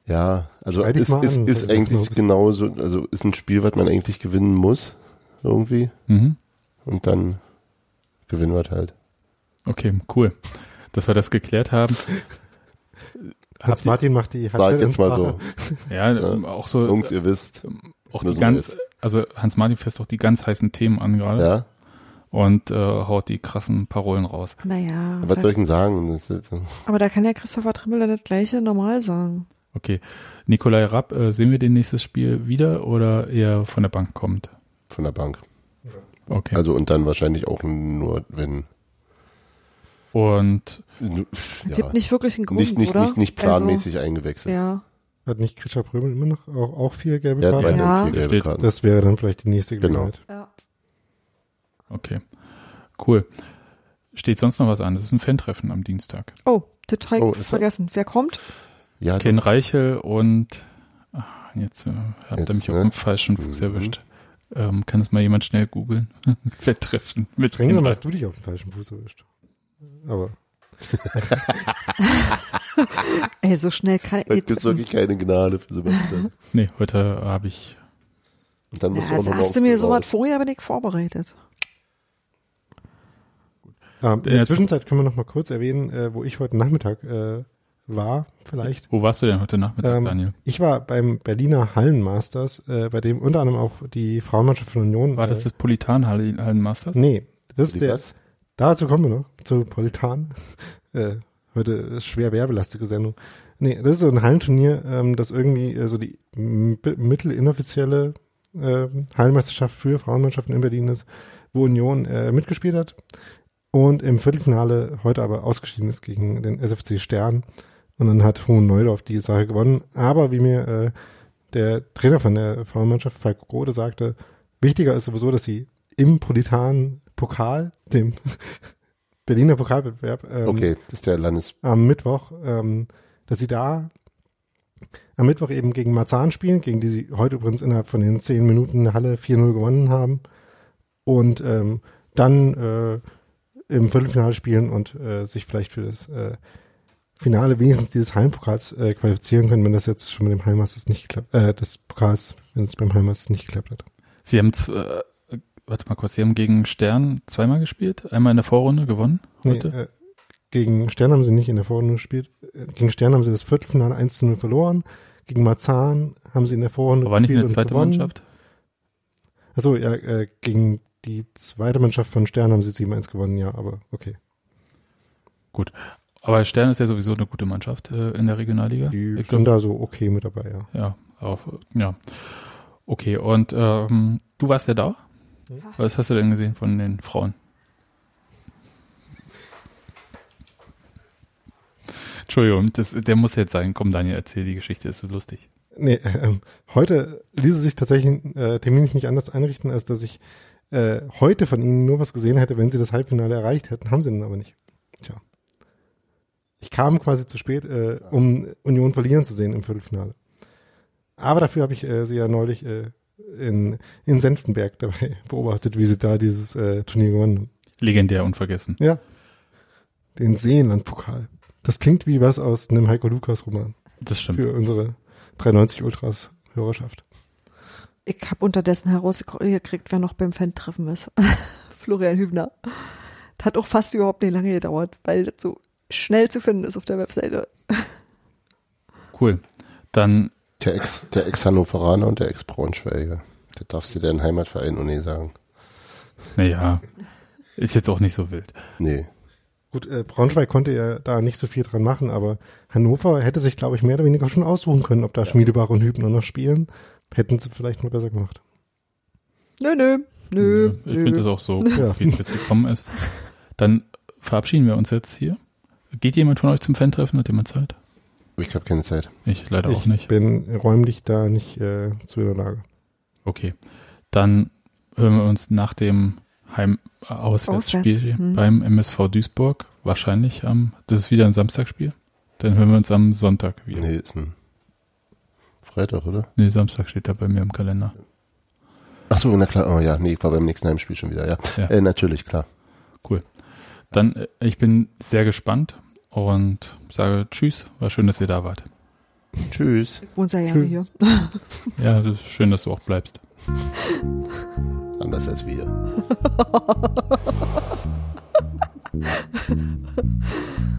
ja, also dich ist, ist, ist eigentlich genauso, also ist ein Spiel, was man eigentlich gewinnen muss, irgendwie. Mhm. Und dann gewinnen wir halt. Okay, cool. Dass wir das geklärt haben. Hans Martin macht die Sag jetzt mal so. ja, Ja. ähm, auch so, Jungs, ihr wisst. auch nur die ganz, jetzt. also Hans Martin fässt auch die ganz heißen Themen an gerade Ja, und äh, haut die krassen Parolen raus. Naja, was soll ich denn sagen? Aber da kann ja Christopher Trimmel dann das gleiche normal sagen. Okay. Nikolai Rapp, äh, sehen wir den nächstes Spiel wieder oder eher von der Bank kommt? von der Bank. Okay. Also und dann wahrscheinlich auch nur, wenn und Ja, gibt nicht wirklich einen Grund, nicht, nicht, oder? nicht, nicht planmäßig eingewechselt. Also, ja. Hat nicht Krischer Prömel immer noch auch, auch vier gelbe hat Karten? Ja. vier gelbe Karten. Das wäre dann vielleicht die nächste Genau. Gelegenheit. ja. okay. Cool. Steht sonst noch was an? Das ist ein Fan-Treffen am Dienstag. Oh, total Oh, er? vergessen. Wer kommt? ja, Ken Reichel und ah, jetzt äh, habt ihr mich auf ne? dem falschen Fuß Mhm. erwischt. Ähm, kann es mal jemand schnell googeln? Fan-Treffen mit Streng Ken genommen Reichel. hast du dich auf den falschen Fuß erwischt. Aber Ey, so schnell kann ich. gibt's wirklich keine Gnade für Sebastian. Nee, heute habe ich Und dann musst Ja, du auch noch sagst du mir sowas vorher, bin ich vorbereitet. ähm, in Der Zwischenzeit können wir noch mal kurz erwähnen, äh, wo ich heute Nachmittag äh, war, vielleicht. Wo warst du denn heute Nachmittag, Ähm, Daniel? Ich war beim Berliner Hallenmasters, äh, bei dem unter anderem auch die Frauenmannschaft von Union. War das äh, das Politan-Hallenmasters? Nee, das ist der. Was? Dazu kommen wir noch, zu Politan. Äh, heute ist schwer werbelastige Sendung. Nee, das ist so ein Hallenturnier, ähm, das irgendwie äh, so die m- mittelinoffizielle äh, Hallenmeisterschaft für Frauenmannschaften in Berlin ist, wo Union äh, mitgespielt hat und im Viertelfinale heute aber ausgeschieden ist gegen den SFC Stern. Und dann hat Hohen Neudorf die Sache gewonnen. Aber wie mir äh, der Trainer von der Frauenmannschaft, Falk Rode, sagte, wichtiger ist sowieso, dass sie im Politan Pokal, dem Berliner Pokalwettbewerb, ähm, Okay, das ist der Landes... am Mittwoch, ähm, dass sie da am Mittwoch eben gegen Marzahn spielen, gegen die sie heute übrigens innerhalb von den zehn Minuten eine Halle 4-0 gewonnen haben und ähm, dann äh, im Viertelfinale spielen und äh, sich vielleicht für das äh, Finale wenigstens dieses Heimpokals äh, qualifizieren können, wenn das jetzt schon mit dem Heimmasters nicht geklappt, äh, des Pokals, wenn es beim Heimmasters nicht geklappt hat. Sie haben, äh, warte mal kurz, Sie haben gegen Stern zweimal gespielt, einmal in der Vorrunde gewonnen Nee, heute. äh, gegen Stern haben sie nicht in der Vorrunde gespielt. Äh, Gegen Stern haben sie das Viertelfinale 1 zu 0 verloren. Gegen Marzahn haben sie in der Vorrunde Aber war nicht gespielt eine zweite. Mannschaft? Achso, ja, äh, gegen die zweite Mannschaft von Stern haben sie 7-1 gewonnen, ja, aber okay. Aber Stern ist ja sowieso eine gute Mannschaft äh, in der Regionalliga. Die Ich sind glaub, da so okay mit dabei, ja. ja, auf, ja. Okay, und ähm, du warst ja da? Ja. Was hast du denn gesehen von den Frauen? Entschuldigung, das, der muss jetzt sein. Komm, Daniel, erzähl die Geschichte, ist so lustig. Nee, ähm, heute ließe sich tatsächlich äh, terminlich nicht anders einrichten, als dass ich äh, heute von ihnen nur was gesehen hätte, wenn sie das Halbfinale erreicht hätten. Haben sie dann aber nicht. Tja. Ich kam quasi zu spät, äh, um Union verlieren zu sehen im Viertelfinale. Aber dafür habe ich äh, sie ja neulich äh, in, in Senftenberg dabei beobachtet, wie sie da dieses äh, Turnier gewonnen haben. Legendär unvergessen. Ja. Den Seenlandpokal. Das klingt wie was aus einem Heiko Lukas Roman Das stimmt. für unsere 390 Ultras Hörerschaft. Ich habe unterdessen herausgekriegt, wer noch beim Fan-Treffen ist. Florian Hübner. Das hat auch fast überhaupt nicht lange gedauert, weil das so schnell zu finden ist auf der Webseite. Cool. Dann, Der Ex, der Ex-Hannoveraner und der Ex-Braunschweiger. Da darfst du deinen Heimatverein nicht sagen. naja, ist jetzt auch nicht so wild. Nee. Gut, äh, Braunschweig konnte ja da nicht so viel dran machen, aber Hannover hätte sich, glaube ich, mehr oder weniger schon aussuchen können, ob da Schmiedebach und Hübner noch spielen. Hätten sie vielleicht mal besser gemacht. Nö, nö, nö. Ich finde das auch so, Ja. wie es jetzt gekommen ist. Dann verabschieden wir uns jetzt hier. Geht jemand von euch zum Fan-Treffen? Hat jemand Zeit? Ich habe keine Zeit. Ich leider auch ich nicht. bin räumlich da nicht äh, zu in der Lage. Okay. Dann hören wir uns nach dem Heim-Auswärtsspiel Auswärts, hm. beim MSV Duisburg wahrscheinlich am, das ist wieder ein Samstagspiel. Dann hören wir uns am Sonntag wieder. Nee, ist ein Freitag, oder? Nee, Samstag steht da bei mir im Kalender. Ach so, na klar. Oh ja, nee, ich war beim nächsten Heimspiel schon wieder, ja. Ja. Äh, natürlich, klar. Cool. Dann, äh, ich bin sehr gespannt und sage Tschüss. War schön, dass ihr da wart. Tschüss. Ich wohne sehr gerne hier. Ja, das ist schön, dass du auch bleibst. Anders als wir.